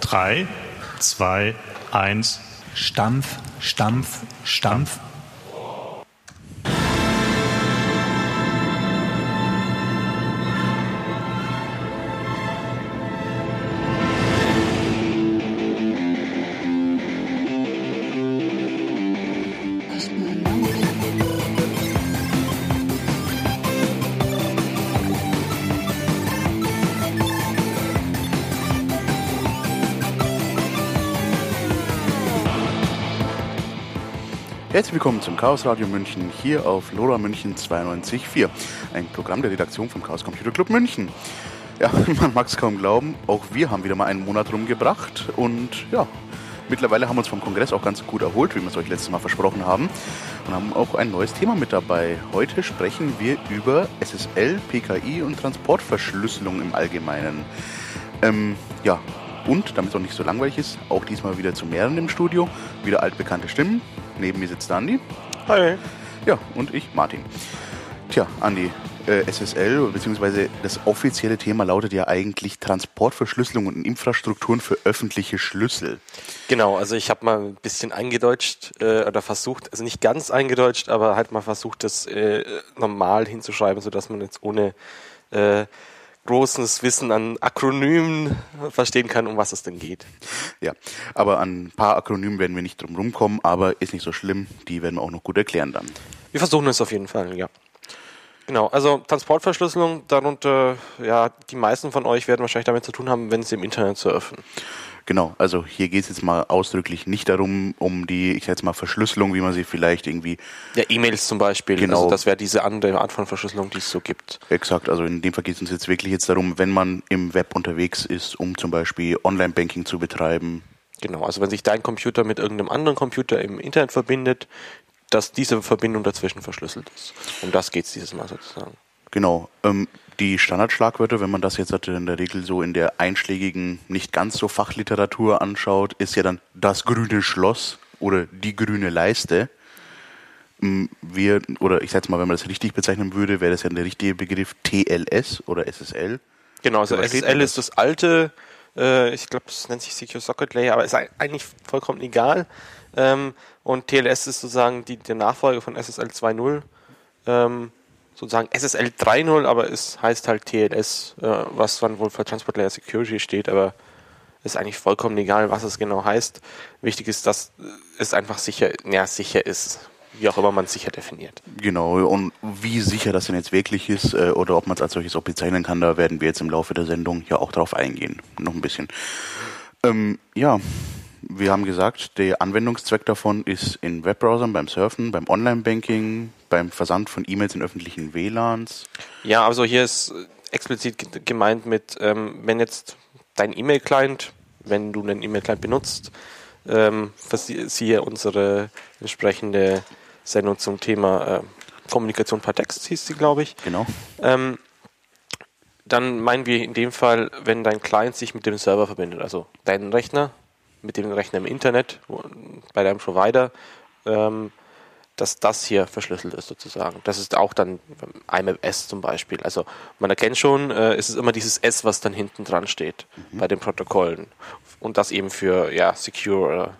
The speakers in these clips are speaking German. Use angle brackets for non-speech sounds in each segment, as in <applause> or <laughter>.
3, 2, 1. Stampf, Stampf, Stampf. Willkommen zum Chaos Radio München hier auf LoRa München 92.4, ein Programm der Redaktion vom Chaos Computer Club München. Ja, <laughs> man mag es kaum glauben, auch wir haben wieder mal einen Monat rumgebracht und ja, mittlerweile haben wir uns vom Kongress auch ganz gut erholt, wie wir es euch letztes Mal versprochen haben und haben auch ein neues Thema mit dabei. Heute sprechen wir über SSL, PKI und Transportverschlüsselung im Allgemeinen. Ähm, ja, und, damit es auch nicht so langweilig ist, auch diesmal wieder zu mehreren im Studio. Wieder altbekannte Stimmen. Neben mir sitzt Andi. Hi. Ja, und ich, Martin. Tja, Andi, äh, SSL, beziehungsweise das offizielle Thema lautet ja eigentlich Transportverschlüsselung und Infrastrukturen für öffentliche Schlüssel. Genau, also ich habe mal ein bisschen eingedeutscht äh, oder versucht, also nicht ganz eingedeutscht, aber halt mal versucht, das äh, normal hinzuschreiben, sodass man jetzt ohne äh, großes Wissen an Akronymen verstehen kann, um was es denn geht. Ja, aber an ein paar Akronymen werden wir nicht drum rumkommen, aber ist nicht so schlimm. Die werden wir auch noch gut erklären dann. Wir versuchen es auf jeden Fall, ja. Genau, also Transportverschlüsselung, darunter, ja, die meisten von euch werden wahrscheinlich damit zu tun haben, wenn sie im Internet surfen. Genau, also hier geht es jetzt mal ausdrücklich nicht darum, um die, ich sag jetzt mal, Verschlüsselung, wie man sie vielleicht irgendwie. Ja, E-Mails zum Beispiel. Genau. Also das wäre diese andere Art von Verschlüsselung, die es so gibt. Exakt, also in dem Fall geht es uns jetzt wirklich jetzt darum, wenn man im Web unterwegs ist, um zum Beispiel Online-Banking zu betreiben. Genau, also wenn sich dein Computer mit irgendeinem anderen Computer im Internet verbindet, dass diese Verbindung dazwischen verschlüsselt ist. Um das geht es dieses Mal sozusagen. Genau. Ähm, die Standardschlagwörter, wenn man das jetzt in der Regel so in der einschlägigen, nicht ganz so Fachliteratur anschaut, ist ja dann das grüne Schloss oder die grüne Leiste. Mm, wir, oder ich sage mal, wenn man das richtig bezeichnen würde, wäre das ja der richtige Begriff TLS oder SSL. Genau, also SSL ist das alte, äh, ich glaube, es nennt sich Secure Socket Layer, aber ist eigentlich vollkommen egal. Ähm, und TLS ist sozusagen die, der Nachfolger von SSL 2.0. Ähm, sozusagen SSL 3.0, aber es heißt halt TLS, äh, was dann wohl für Transport Layer Security steht, aber ist eigentlich vollkommen egal, was es genau heißt. Wichtig ist, dass es einfach sicher, ja, sicher ist, wie auch immer man sicher definiert. Genau, und wie sicher das denn jetzt wirklich ist äh, oder ob man es als solches auch bezeichnen kann, da werden wir jetzt im Laufe der Sendung ja auch drauf eingehen. Noch ein bisschen. Ähm, ja, wir haben gesagt, der Anwendungszweck davon ist in Webbrowsern, beim Surfen, beim Online-Banking, beim Versand von E-Mails in öffentlichen WLANs. Ja, also hier ist explizit gemeint mit, ähm, wenn jetzt dein E-Mail-Client, wenn du einen E-Mail-Client benutzt, ähm, siehe unsere entsprechende Sendung zum Thema äh, Kommunikation per Text, hieß sie, glaube ich. Genau. Ähm, dann meinen wir in dem Fall, wenn dein Client sich mit dem Server verbindet, also dein Rechner mit dem Rechner im Internet bei deinem Provider, ähm, dass das hier verschlüsselt ist sozusagen. Das ist auch dann IMAP-S zum Beispiel. Also man erkennt schon, äh, es ist immer dieses S, was dann hinten dran steht mhm. bei den Protokollen. Und das eben für ja, Secure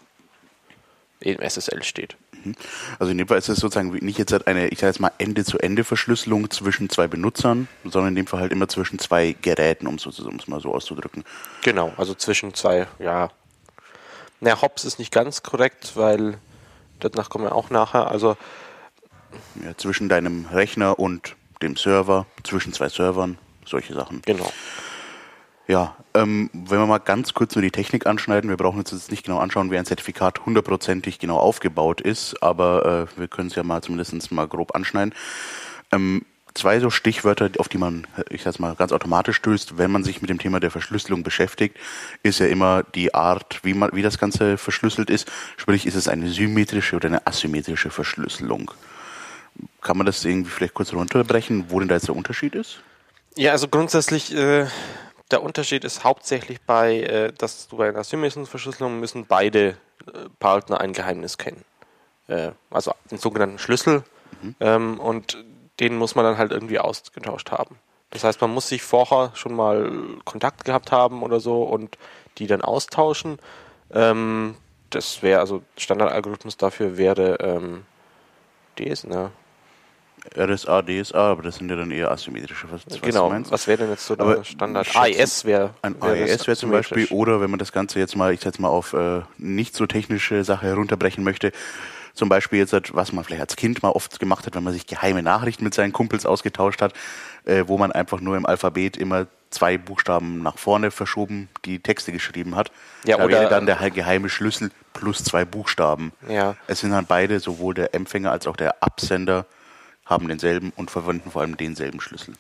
äh, eben SSL steht. Mhm. Also in dem Fall ist es sozusagen nicht jetzt halt eine, ich sage jetzt mal, Ende-zu-Ende-Verschlüsselung zwischen zwei Benutzern, sondern in dem Fall halt immer zwischen zwei Geräten, um es mal so auszudrücken. Genau, also zwischen zwei, ja, na, Hops ist nicht ganz korrekt, weil danach kommen wir auch nachher. Also ja, zwischen deinem Rechner und dem Server, zwischen zwei Servern, solche Sachen. Genau. Ja, ähm, wenn wir mal ganz kurz nur die Technik anschneiden, wir brauchen uns jetzt nicht genau anschauen, wie ein Zertifikat hundertprozentig genau aufgebaut ist, aber äh, wir können es ja mal zumindest mal grob anschneiden. Ähm, zwei so Stichwörter, auf die man, ich sag's mal, ganz automatisch stößt, wenn man sich mit dem Thema der Verschlüsselung beschäftigt, ist ja immer die Art, wie man, wie das Ganze verschlüsselt ist. Sprich, ist es eine symmetrische oder eine asymmetrische Verschlüsselung? Kann man das irgendwie vielleicht kurz runterbrechen, wo denn da jetzt der Unterschied ist? Ja, also grundsätzlich, äh, der Unterschied ist hauptsächlich bei, äh, dass du bei einer asymmetrischen Verschlüsselung müssen beide äh, Partner ein Geheimnis kennen. Äh, also den sogenannten Schlüssel. Mhm. Ähm, und den muss man dann halt irgendwie ausgetauscht haben. Das heißt, man muss sich vorher schon mal Kontakt gehabt haben oder so und die dann austauschen. Ähm, das wäre also Standardalgorithmus dafür wäre ähm, DS, ne? RSA, DSA, aber das sind ja dann eher asymmetrische. Was, was genau. Was wäre denn jetzt so der Standard? AES wäre Ein wär AES wäre zum. Beispiel, oder wenn man das Ganze jetzt mal, ich jetzt mal auf äh, nicht so technische Sache herunterbrechen möchte, zum Beispiel jetzt, was man vielleicht als Kind mal oft gemacht hat, wenn man sich geheime Nachrichten mit seinen Kumpels ausgetauscht hat, äh, wo man einfach nur im Alphabet immer zwei Buchstaben nach vorne verschoben die Texte geschrieben hat. Ja, da oder- wäre dann der geheime Schlüssel plus zwei Buchstaben. Ja. Es sind dann beide, sowohl der Empfänger als auch der Absender, haben denselben und verwenden vor allem denselben Schlüssel.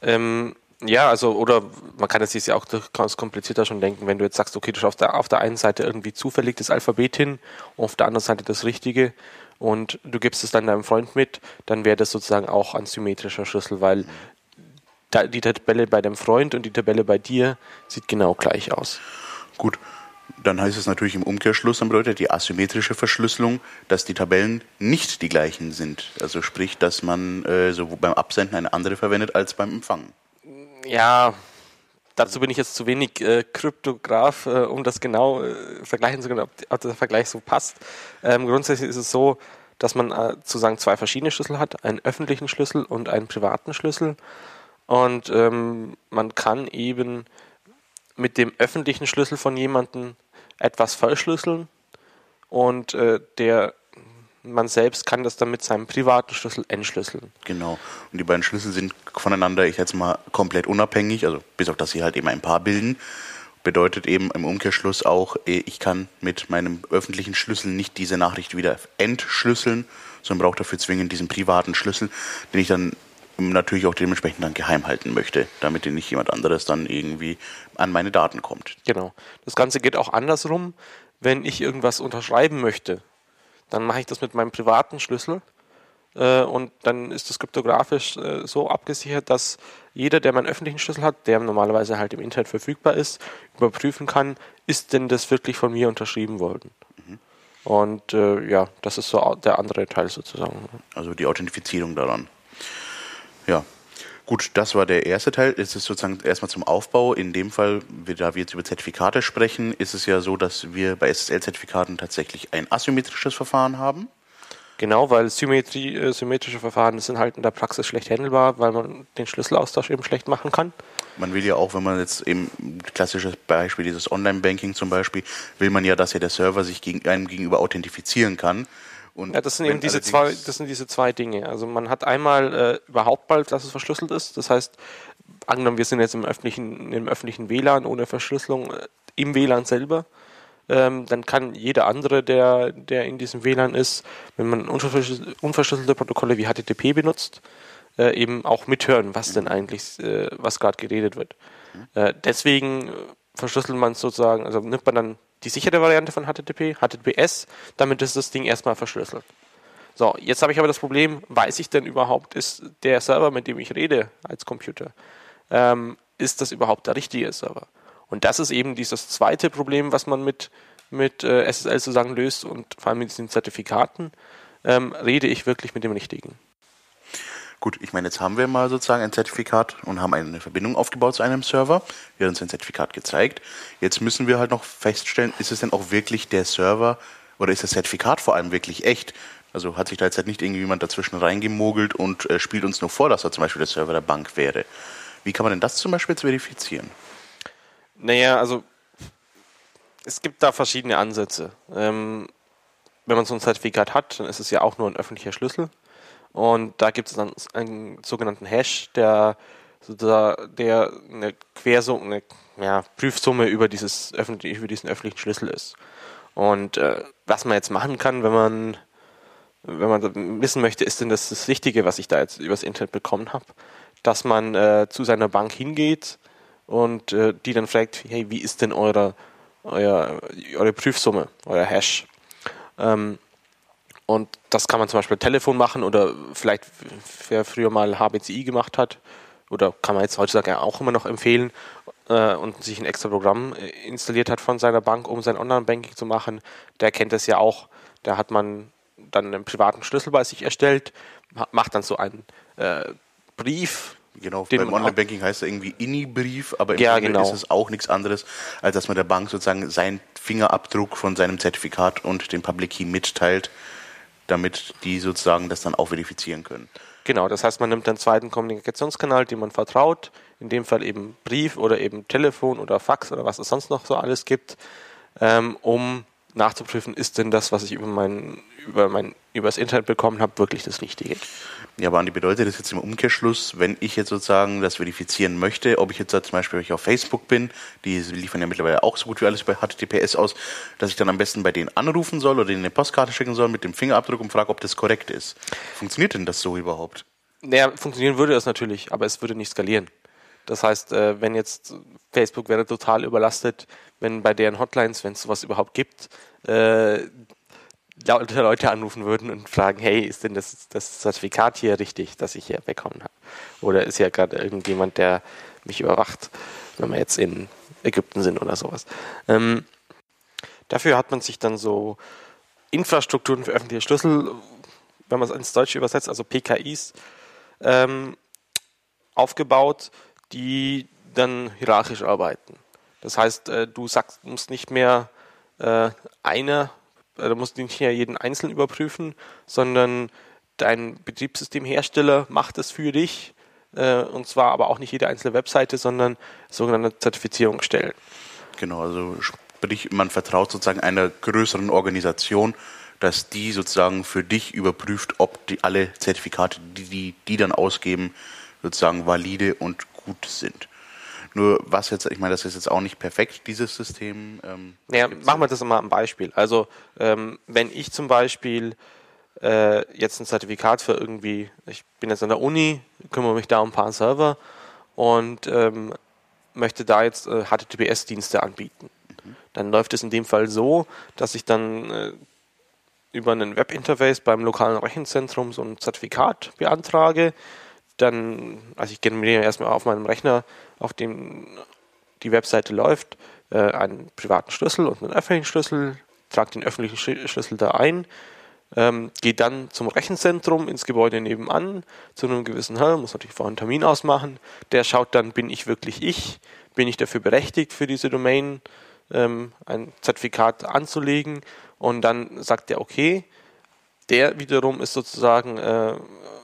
Ähm, ja, also, oder man kann es sich ja auch durchaus komplizierter schon denken, wenn du jetzt sagst, okay, du schaust da auf der einen Seite irgendwie zufällig das Alphabet hin, auf der anderen Seite das Richtige und du gibst es dann deinem Freund mit, dann wäre das sozusagen auch ein symmetrischer Schlüssel, weil die Tabelle bei deinem Freund und die Tabelle bei dir sieht genau gleich aus. Gut, dann heißt es natürlich im Umkehrschluss, dann bedeutet die asymmetrische Verschlüsselung, dass die Tabellen nicht die gleichen sind. Also sprich, dass man äh, so beim Absenden eine andere verwendet als beim Empfangen. Ja, dazu bin ich jetzt zu wenig äh, Kryptograph, äh, um das genau äh, vergleichen zu können, ob, ob der Vergleich so passt. Ähm, grundsätzlich ist es so, dass man äh, sozusagen zwei verschiedene Schlüssel hat, einen öffentlichen Schlüssel und einen privaten Schlüssel. Und ähm, man kann eben mit dem öffentlichen Schlüssel von jemandem etwas verschlüsseln und äh, der man selbst kann das dann mit seinem privaten Schlüssel entschlüsseln. Genau. Und die beiden Schlüssel sind voneinander, ich jetzt mal komplett unabhängig, also bis auf dass sie halt eben ein Paar bilden. Bedeutet eben im Umkehrschluss auch, eh, ich kann mit meinem öffentlichen Schlüssel nicht diese Nachricht wieder entschlüsseln, sondern brauche dafür zwingend diesen privaten Schlüssel, den ich dann natürlich auch dementsprechend dann geheim halten möchte, damit nicht jemand anderes dann irgendwie an meine Daten kommt. Genau. Das Ganze geht auch andersrum. Wenn ich irgendwas unterschreiben möchte, dann mache ich das mit meinem privaten Schlüssel äh, und dann ist das kryptografisch äh, so abgesichert, dass jeder, der meinen öffentlichen Schlüssel hat, der normalerweise halt im Internet verfügbar ist, überprüfen kann, ist denn das wirklich von mir unterschrieben worden. Und äh, ja, das ist so der andere Teil sozusagen. Also die Authentifizierung daran. Ja. Gut, das war der erste Teil. Es ist sozusagen erstmal zum Aufbau. In dem Fall, da wir jetzt über Zertifikate sprechen, ist es ja so, dass wir bei SSL-Zertifikaten tatsächlich ein asymmetrisches Verfahren haben. Genau, weil Symmetrie, äh, symmetrische Verfahren sind halt in der Praxis schlecht handelbar, weil man den Schlüsselaustausch eben schlecht machen kann. Man will ja auch, wenn man jetzt eben klassisches Beispiel, dieses Online-Banking zum Beispiel, will man ja, dass ja der Server sich gegen, einem gegenüber authentifizieren kann. Und Ja, das sind eben diese zwei, das sind diese zwei Dinge. Also man hat einmal äh, überhaupt mal, dass es verschlüsselt ist. Das heißt, angenommen, wir sind jetzt im öffentlichen, im öffentlichen WLAN ohne Verschlüsselung äh, im WLAN selber, ähm, dann kann jeder andere, der, der in diesem WLAN ist, wenn man unverschlüsselte, Protokolle wie HTTP benutzt, äh, eben auch mithören, was denn eigentlich, äh, was gerade geredet wird. Äh, deswegen verschlüsselt man es sozusagen, also nimmt man dann die sichere Variante von HTTP, HTTPS, damit ist das Ding erstmal verschlüsselt. So, jetzt habe ich aber das Problem, weiß ich denn überhaupt, ist der Server, mit dem ich rede als Computer, ähm, ist das überhaupt der richtige Server? Und das ist eben dieses zweite Problem, was man mit, mit äh, SSL sozusagen löst und vor allem mit diesen Zertifikaten, ähm, rede ich wirklich mit dem Richtigen. Gut, ich meine, jetzt haben wir mal sozusagen ein Zertifikat und haben eine Verbindung aufgebaut zu einem Server. Wir haben uns ein Zertifikat gezeigt. Jetzt müssen wir halt noch feststellen, ist es denn auch wirklich der Server oder ist das Zertifikat vor allem wirklich echt? Also hat sich da jetzt halt nicht irgendjemand dazwischen reingemogelt und äh, spielt uns nur vor, dass er zum Beispiel der Server der Bank wäre. Wie kann man denn das zum Beispiel jetzt verifizieren? Naja, also es gibt da verschiedene Ansätze. Ähm, wenn man so ein Zertifikat hat, dann ist es ja auch nur ein öffentlicher Schlüssel. Und da gibt es dann einen sogenannten Hash, der, der, eine Quersumme, eine ja, Prüfsumme über, dieses öffentlich, über diesen öffentlichen Schlüssel ist. Und äh, was man jetzt machen kann, wenn man, wenn man wissen möchte, ist denn das das Richtige, was ich da jetzt übers Internet bekommen habe, dass man äh, zu seiner Bank hingeht und äh, die dann fragt, hey, wie ist denn eure, euer, eure Prüfsumme, euer Hash? Ähm, und das kann man zum Beispiel Telefon machen oder vielleicht, wer früher mal HBCI gemacht hat, oder kann man jetzt heutzutage auch immer noch empfehlen äh, und sich ein extra Programm äh, installiert hat von seiner Bank, um sein Online-Banking zu machen, der kennt das ja auch. Da hat man dann einen privaten Schlüssel bei sich erstellt, ma- macht dann so einen äh, Brief Genau, beim Online-Banking heißt er irgendwie INI-Brief, aber im Ja, Grunde genau. ist es auch nichts anderes, als dass man der Bank sozusagen seinen Fingerabdruck von seinem Zertifikat und den Public Key mitteilt, damit die sozusagen das dann auch verifizieren können. Genau, das heißt, man nimmt einen zweiten Kommunikationskanal, dem man vertraut, in dem Fall eben Brief oder eben Telefon oder Fax oder was es sonst noch so alles gibt, ähm, um nachzuprüfen, ist denn das, was ich über mein, über mein, übers Internet bekommen habe, wirklich das Richtige. Ja, aber Andi, bedeutet das jetzt im Umkehrschluss, wenn ich jetzt sozusagen das verifizieren möchte, ob ich jetzt zum Beispiel auf Facebook bin, die liefern ja mittlerweile auch so gut wie alles über HTTPS aus, dass ich dann am besten bei denen anrufen soll oder ihnen eine Postkarte schicken soll mit dem Fingerabdruck und frage, ob das korrekt ist. Funktioniert denn das so überhaupt? Naja, funktionieren würde das natürlich, aber es würde nicht skalieren. Das heißt, äh, wenn jetzt Facebook wäre total überlastet, wenn bei deren Hotlines, wenn es sowas überhaupt gibt, äh, Leute anrufen würden und fragen, hey, ist denn das, das Zertifikat hier richtig, das ich hier bekommen habe? Oder ist ja gerade irgendjemand, der mich überwacht, wenn wir jetzt in Ägypten sind oder sowas. Ähm, dafür hat man sich dann so Infrastrukturen für öffentliche Schlüssel, wenn man es ins Deutsche übersetzt, also PKIs, ähm, aufgebaut, die dann hierarchisch arbeiten. Das heißt, äh, du sagst, musst nicht mehr äh, eine, äh, du musst nicht mehr jeden einzeln überprüfen, sondern dein Betriebssystemhersteller macht es für dich. Äh, und zwar aber auch nicht jede einzelne Webseite, sondern sogenannte Zertifizierungsstellen. Genau, also sprich, man vertraut sozusagen einer größeren Organisation, dass die sozusagen für dich überprüft, ob die alle Zertifikate, die die, die dann ausgeben, sozusagen valide und gut sind. Nur was jetzt, ich meine, das ist jetzt auch nicht perfekt, dieses System. Ähm, Naja, gibt's machen wir das mal am Beispiel. Also, ähm, wenn ich zum Beispiel äh, jetzt ein Zertifikat für irgendwie, ich bin jetzt an der Uni, kümmere mich da um ein paar Server und ähm, möchte da jetzt äh, HTTPS-Dienste anbieten. Dann läuft es in dem Fall so, dass ich dann äh, über einen Webinterface beim lokalen Rechenzentrum so ein Zertifikat beantrage. Dann, also ich generiere erstmal auf meinem Rechner, auf dem die Webseite läuft, äh, einen privaten Schlüssel und einen öffentlichen Schlüssel, trage den öffentlichen Sch- Schlüssel da ein, ähm, gehe dann zum Rechenzentrum ins Gebäude nebenan zu einem gewissen Herrn, muss natürlich vorher einen Termin ausmachen. Der schaut dann, bin ich wirklich ich? Bin ich dafür berechtigt, für diese Domain ähm, ein Zertifikat anzulegen? Und dann sagt er, okay, der wiederum ist sozusagen äh,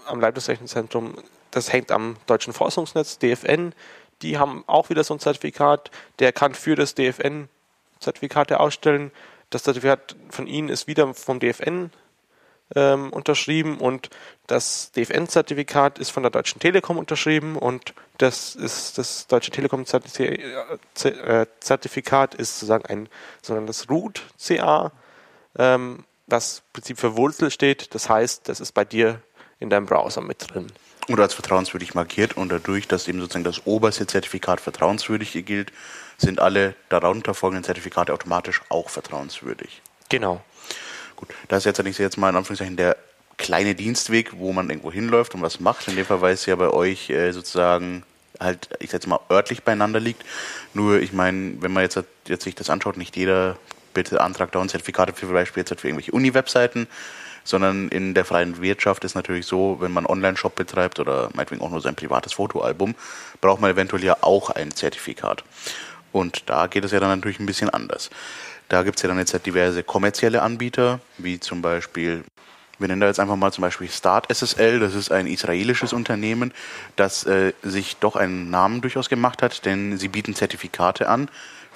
am Leitungsrechenzentrum, das hängt am deutschen Forschungsnetz, DFN. Die haben auch wieder so ein Zertifikat. Der kann für das DFN Zertifikate ausstellen. Das Zertifikat von Ihnen ist wieder vom DFN ähm, unterschrieben und das DFN-Zertifikat ist von der Deutschen Telekom unterschrieben und das ist das Deutsche Telekom-Zertifikat ist sozusagen ein sogenanntes Root-CA, ähm, was im Prinzip für Wurzel steht. Das heißt, das ist bei dir in deinem Browser mit drin. Oder als vertrauenswürdig markiert und dadurch, dass eben sozusagen das oberste Zertifikat vertrauenswürdig gilt, sind alle darunter folgenden Zertifikate automatisch auch vertrauenswürdig. Genau. Gut, das ist jetzt allerdings jetzt mal in Anführungszeichen der kleine Dienstweg, wo man irgendwo hinläuft und was macht. In dem Fall, weil es ja bei euch äh, sozusagen halt, ich sag jetzt mal, örtlich beieinander liegt. Nur, ich meine, wenn man jetzt, jetzt sich das anschaut, nicht jeder bitte antragt da ein Zertifikate für Beispiel jetzt halt für irgendwelche Uni-Webseiten, sondern in der freien Wirtschaft ist natürlich so, wenn man Online-Shop betreibt oder meinetwegen auch nur sein privates Fotoalbum, braucht man eventuell ja auch ein Zertifikat. Und da geht es ja dann natürlich ein bisschen anders. Da gibt es ja dann jetzt halt diverse kommerzielle Anbieter, wie zum Beispiel, wir nennen da jetzt einfach mal zum Beispiel Start SSL, das ist ein israelisches Unternehmen, das äh, sich doch einen Namen durchaus gemacht hat, denn sie bieten Zertifikate an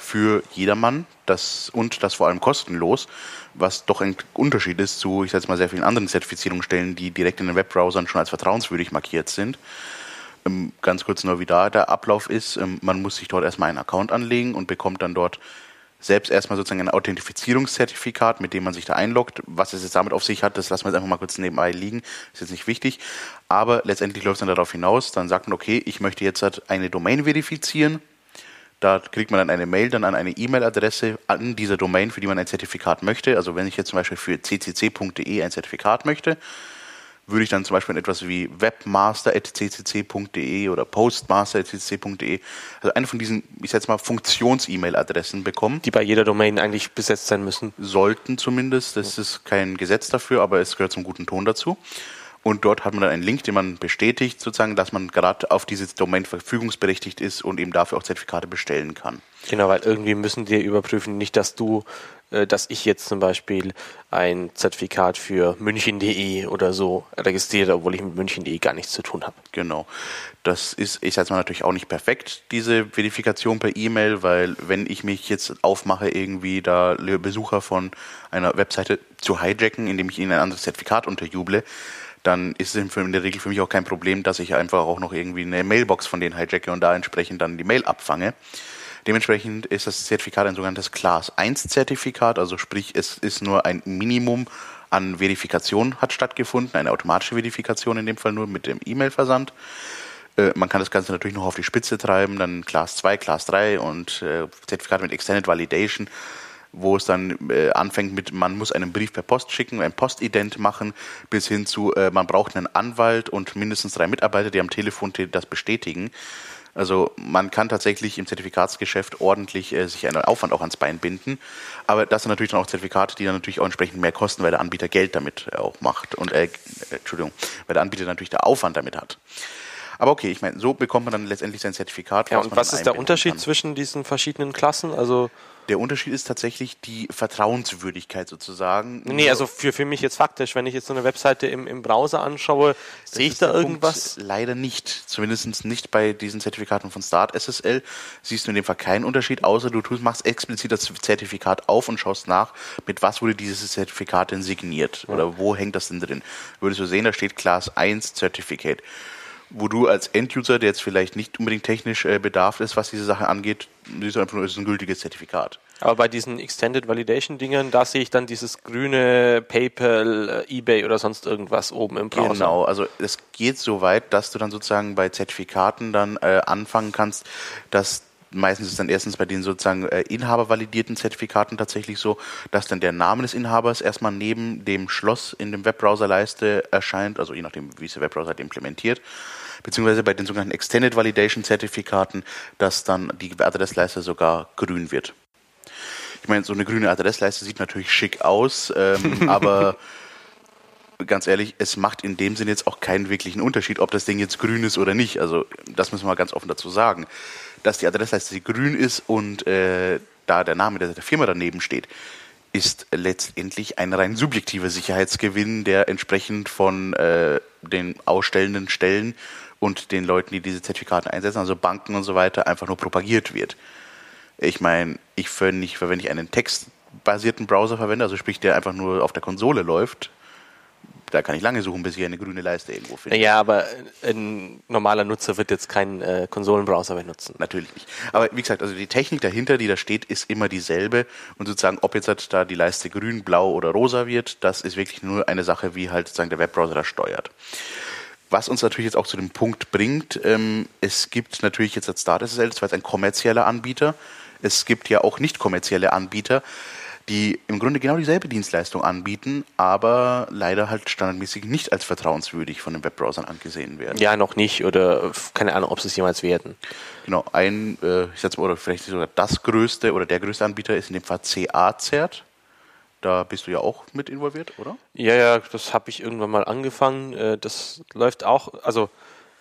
für jedermann das, und das vor allem kostenlos, was doch ein Unterschied ist zu, ich sag jetzt mal, sehr vielen anderen Zertifizierungsstellen, die direkt in den Webbrowsern schon als vertrauenswürdig markiert sind. Ähm, ganz kurz nur, wie da der Ablauf ist. Ähm, man muss sich dort erstmal einen Account anlegen und bekommt dann dort selbst erstmal sozusagen ein Authentifizierungszertifikat, mit dem man sich da einloggt. Was es jetzt damit auf sich hat, das lassen wir jetzt einfach mal kurz nebenbei liegen. Ist jetzt nicht wichtig. Aber letztendlich läuft es dann darauf hinaus, dann sagt man, okay, ich möchte jetzt halt eine Domain verifizieren. Da kriegt man dann eine Mail dann an eine E-Mail-Adresse an dieser Domain, für die man ein Zertifikat möchte. Also wenn ich jetzt zum Beispiel für ccc.de ein Zertifikat möchte, würde ich dann zum Beispiel etwas wie webmaster.ccc.de oder postmaster.ccc.de, also eine von diesen, ich sag jetzt mal, Funktions-E-Mail-Adressen bekommen. Die bei jeder Domain eigentlich besetzt sein müssen. Sollten zumindest, das ist kein Gesetz dafür, aber es gehört zum guten Ton dazu. Und dort hat man dann einen Link, den man bestätigt, sozusagen, dass man gerade auf dieses Domain verfügungsberechtigt ist und eben dafür auch Zertifikate bestellen kann. Genau, weil irgendwie müssen die überprüfen, nicht, dass du, äh, dass ich jetzt zum Beispiel ein Zertifikat für München.de oder so registriere, obwohl ich mit München.de gar nichts zu tun habe. Genau. Das ist, ich sage mal, natürlich auch nicht perfekt, diese Verifikation per E-Mail, weil wenn ich mich jetzt aufmache, irgendwie da Besucher von einer Webseite zu hijacken, indem ich ihnen ein anderes Zertifikat unterjuble, dann ist es in der Regel für mich auch kein Problem, dass ich einfach auch noch irgendwie eine Mailbox von denen hijacke und da entsprechend dann die Mail abfange. Dementsprechend ist das Zertifikat ein sogenanntes Class 1 Zertifikat, also sprich, es ist nur ein Minimum an Verifikation hat stattgefunden, eine automatische Verifikation in dem Fall nur mit dem E-Mail-Versand. Äh, man kann das Ganze natürlich noch auf die Spitze treiben, dann Class 2, Class 3 und äh, Zertifikat mit Extended Validation wo es dann äh, anfängt mit, man muss einen Brief per Post schicken, ein Postident machen, bis hin zu, äh, man braucht einen Anwalt und mindestens drei Mitarbeiter, die am Telefon das bestätigen. Also man kann tatsächlich im Zertifikatsgeschäft ordentlich äh, sich einen Aufwand auch ans Bein binden. Aber das sind natürlich dann auch Zertifikate, die dann natürlich auch entsprechend mehr kosten, weil der Anbieter Geld damit auch macht. Und äh, Entschuldigung, weil der Anbieter natürlich der Aufwand damit hat. Aber okay, ich meine, so bekommt man dann letztendlich sein Zertifikat. Ja, und was ist der Unterschied kann. zwischen diesen verschiedenen Klassen? Also der Unterschied ist tatsächlich die Vertrauenswürdigkeit sozusagen. Nee, also für, für mich jetzt faktisch, wenn ich jetzt so eine Webseite im, im Browser anschaue, sehe ich da irgendwas? Punkt, leider nicht. Zumindest nicht bei diesen Zertifikaten von Start SSL. Siehst du in dem Fall keinen Unterschied, außer du tust, machst explizit das Zertifikat auf und schaust nach, mit was wurde dieses Zertifikat denn signiert? Oder wo hängt das denn drin? Würdest du sehen, da steht Class 1 Certificate wo du als Enduser, der jetzt vielleicht nicht unbedingt technisch äh, bedarf ist, was diese Sache angeht, siehst du einfach nur, es ist ein gültiges Zertifikat. Aber bei diesen Extended Validation Dingern, da sehe ich dann dieses grüne PayPal, äh, eBay oder sonst irgendwas oben im Browser. Genau, also es geht so weit, dass du dann sozusagen bei Zertifikaten dann äh, anfangen kannst, dass meistens ist dann erstens bei den sozusagen äh, inhabervalidierten Zertifikaten tatsächlich so, dass dann der Name des Inhabers erstmal neben dem Schloss in dem Webbrowserleiste erscheint, also je nachdem, wie es der Webbrowser halt implementiert beziehungsweise bei den sogenannten Extended Validation Zertifikaten, dass dann die Adressleiste sogar grün wird. Ich meine, so eine grüne Adressleiste sieht natürlich schick aus, ähm, <laughs> aber ganz ehrlich, es macht in dem Sinne jetzt auch keinen wirklichen Unterschied, ob das Ding jetzt grün ist oder nicht. Also das müssen wir mal ganz offen dazu sagen. Dass die Adressleiste grün ist und äh, da der Name der Firma daneben steht, ist letztendlich ein rein subjektiver Sicherheitsgewinn, der entsprechend von äh, den ausstellenden Stellen und den Leuten, die diese Zertifikate einsetzen, also Banken und so weiter, einfach nur propagiert wird. Ich meine, ich wenn ich, wenn ich einen textbasierten Browser verwende, also sprich, der einfach nur auf der Konsole läuft, da kann ich lange suchen, bis ich eine grüne Leiste irgendwo finde. Ja, aber ein normaler Nutzer wird jetzt keinen äh, Konsolenbrowser benutzen. Natürlich nicht. Aber wie gesagt, also die Technik dahinter, die da steht, ist immer dieselbe. Und sozusagen, ob jetzt halt da die Leiste grün, blau oder rosa wird, das ist wirklich nur eine Sache, wie halt sozusagen der Webbrowser das steuert. Was uns natürlich jetzt auch zu dem Punkt bringt, ähm, es gibt natürlich jetzt als StartSSL, das war jetzt ein kommerzieller Anbieter, es gibt ja auch nicht kommerzielle Anbieter, die im Grunde genau dieselbe Dienstleistung anbieten, aber leider halt standardmäßig nicht als vertrauenswürdig von den Webbrowsern angesehen werden. Ja, noch nicht oder keine Ahnung, ob sie es jemals werden. Genau, ein, äh, ich sag mal, oder vielleicht sogar das größte oder der größte Anbieter ist in dem Fall CA-Cert. Da bist du ja auch mit involviert, oder? Ja, ja, das habe ich irgendwann mal angefangen. Äh, das läuft auch, also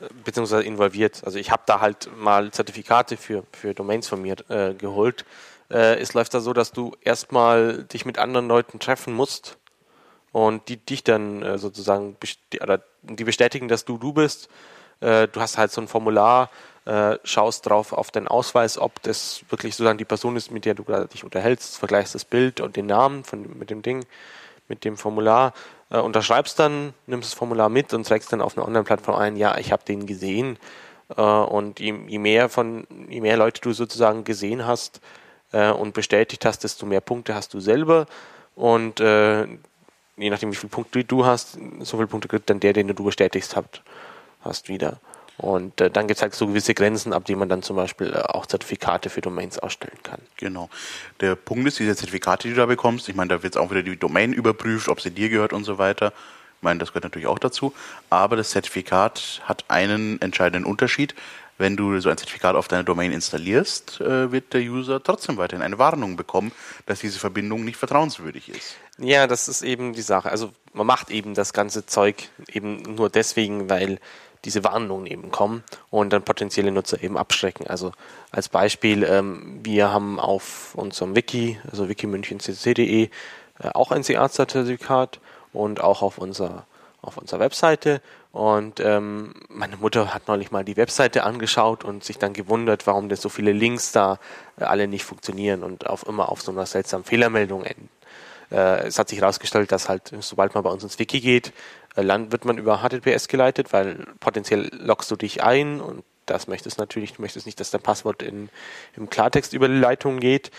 äh, beziehungsweise involviert. Also ich habe da halt mal Zertifikate für, für Domains von mir äh, geholt. Äh, es läuft da so, dass du erstmal dich mit anderen Leuten treffen musst und die dich dann äh, sozusagen oder die bestätigen, dass du du bist. Äh, du hast halt so ein Formular, äh, schaust drauf auf den Ausweis, ob das wirklich sozusagen die Person ist, mit der du gerade dich unterhältst, vergleichst das Bild und den Namen von, mit dem Ding, mit dem Formular, äh, unterschreibst dann, nimmst das Formular mit und trägst dann auf eine Online-Plattform ein, ja, ich habe den gesehen. Äh, und je, je, mehr von, je mehr Leute du sozusagen gesehen hast äh, und bestätigt hast, desto mehr Punkte hast du selber. Und äh, je nachdem, wie viele Punkte du hast, so viele Punkte kriegt dann der, den du bestätigst hast, hast wieder. Und äh, dann gibt es halt so gewisse Grenzen, ab denen man dann zum Beispiel äh, auch Zertifikate für Domains ausstellen kann. Genau. Der Punkt ist, diese Zertifikate, die du da bekommst, ich meine, da wird auch wieder die Domain überprüft, ob sie dir gehört und so weiter. Ich meine, das gehört natürlich auch dazu. Aber das Zertifikat hat einen entscheidenden Unterschied. wenn du so ein Zertifikat auf deine Domain installierst, äh, wird der User trotzdem weiterhin eine Warnung bekommen, dass diese Verbindung nicht vertrauenswürdig ist. Ja, das ist eben die Sache. Also man macht eben das ganze Zeug eben nur deswegen, weil diese Warnungen eben kommen und dann potenzielle Nutzer eben abschrecken. Also als Beispiel, ähm, wir haben auf unserem Wiki, also wikimünchen.cc.de, äh, auch ein CA-Zertifikat und auch auf unserer auf unserer Webseite und ähm, meine Mutter hat neulich mal die Webseite angeschaut und sich dann gewundert, warum denn so viele Links da äh, alle nicht funktionieren und auf immer auf so einer seltsamen Fehlermeldung enden. Äh, es hat sich herausgestellt, dass halt, sobald man bei uns ins Wiki geht, äh, wird man über HTTPS geleitet, weil potenziell loggst du dich ein und das möchtest natürlich, du möchtest nicht, dass dein Passwort in, im Klartext über die Leitung geht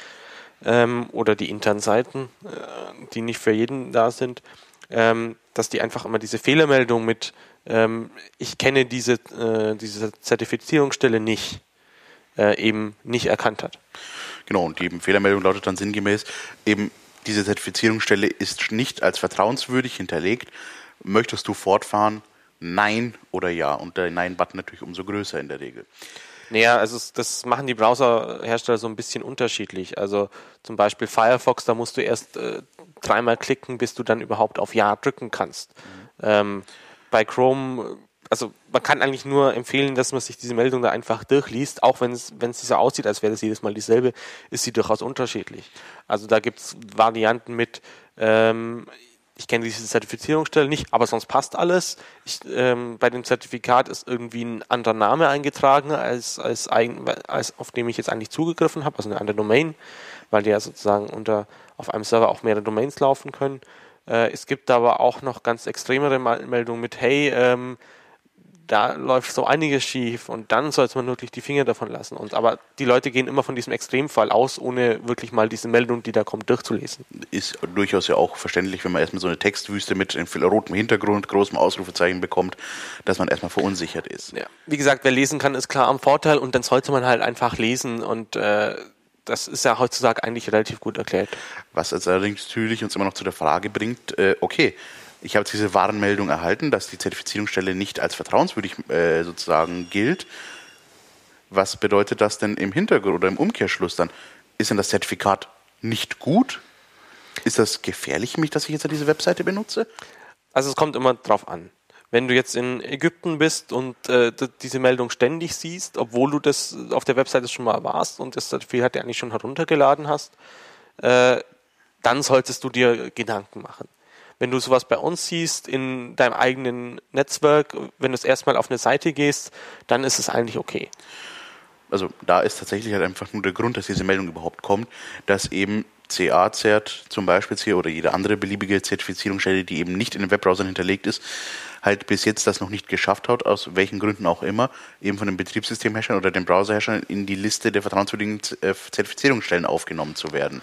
ähm, oder die internen Seiten, äh, die nicht für jeden da sind ähm, dass die einfach immer diese Fehlermeldung mit ähm, ich kenne diese, äh, diese Zertifizierungsstelle nicht, äh, eben nicht erkannt hat. Genau, und die Fehlermeldung lautet dann sinngemäß, eben diese Zertifizierungsstelle ist nicht als vertrauenswürdig hinterlegt. Möchtest du fortfahren? Nein oder ja. Und der Nein-Button natürlich umso größer in der Regel. Naja, also das machen die Browserhersteller so ein bisschen unterschiedlich. Also zum Beispiel Firefox, da musst du erst äh, dreimal klicken, bis du dann überhaupt auf Ja drücken kannst. Mhm. Ähm, bei Chrome, also man kann eigentlich nur empfehlen, dass man sich diese Meldung da einfach durchliest, auch wenn es so aussieht, als wäre das jedes Mal dieselbe, ist sie durchaus unterschiedlich. Also da gibt es Varianten mit ähm, ich kenne diese Zertifizierungsstelle nicht, aber sonst passt alles. Ich, ähm, bei dem Zertifikat ist irgendwie ein anderer Name eingetragen, als, als, eigen, als auf dem ich jetzt eigentlich zugegriffen habe, also eine andere Domain, weil die ja sozusagen unter auf einem Server auch mehrere Domains laufen können. Äh, es gibt aber auch noch ganz extremere Meldungen mit, hey, ähm, da läuft so einiges schief und dann sollte man wirklich die Finger davon lassen. Und aber die Leute gehen immer von diesem Extremfall aus, ohne wirklich mal diese Meldung, die da kommt, durchzulesen. Ist durchaus ja auch verständlich, wenn man erstmal so eine Textwüste mit rotem Hintergrund, großem Ausrufezeichen bekommt, dass man erstmal verunsichert ist. Ja. Wie gesagt, wer lesen kann, ist klar am Vorteil und dann sollte man halt einfach lesen und äh, das ist ja heutzutage eigentlich relativ gut erklärt. Was allerdings natürlich uns immer noch zu der Frage bringt, äh, okay, ich habe jetzt diese Warnmeldung erhalten, dass die Zertifizierungsstelle nicht als vertrauenswürdig äh, sozusagen gilt. Was bedeutet das denn im Hintergrund oder im Umkehrschluss dann? Ist denn das Zertifikat nicht gut? Ist das gefährlich mich, dass ich jetzt diese Webseite benutze? Also es kommt immer drauf an. Wenn du jetzt in Ägypten bist und äh, diese Meldung ständig siehst, obwohl du das auf der Webseite schon mal warst und das Zertifikat eigentlich schon heruntergeladen hast, äh, dann solltest du dir Gedanken machen wenn du sowas bei uns siehst in deinem eigenen Netzwerk, wenn du es erstmal auf eine Seite gehst, dann ist es eigentlich okay. Also da ist tatsächlich halt einfach nur der Grund, dass diese Meldung überhaupt kommt, dass eben CA-Zert zum Beispiel hier oder jede andere beliebige Zertifizierungsstelle, die eben nicht in den Webbrowsern hinterlegt ist, halt bis jetzt das noch nicht geschafft hat, aus welchen Gründen auch immer, eben von den Betriebssystemherstellern oder den Browserherstellern in die Liste der vertrauenswürdigen äh, Zertifizierungsstellen aufgenommen zu werden.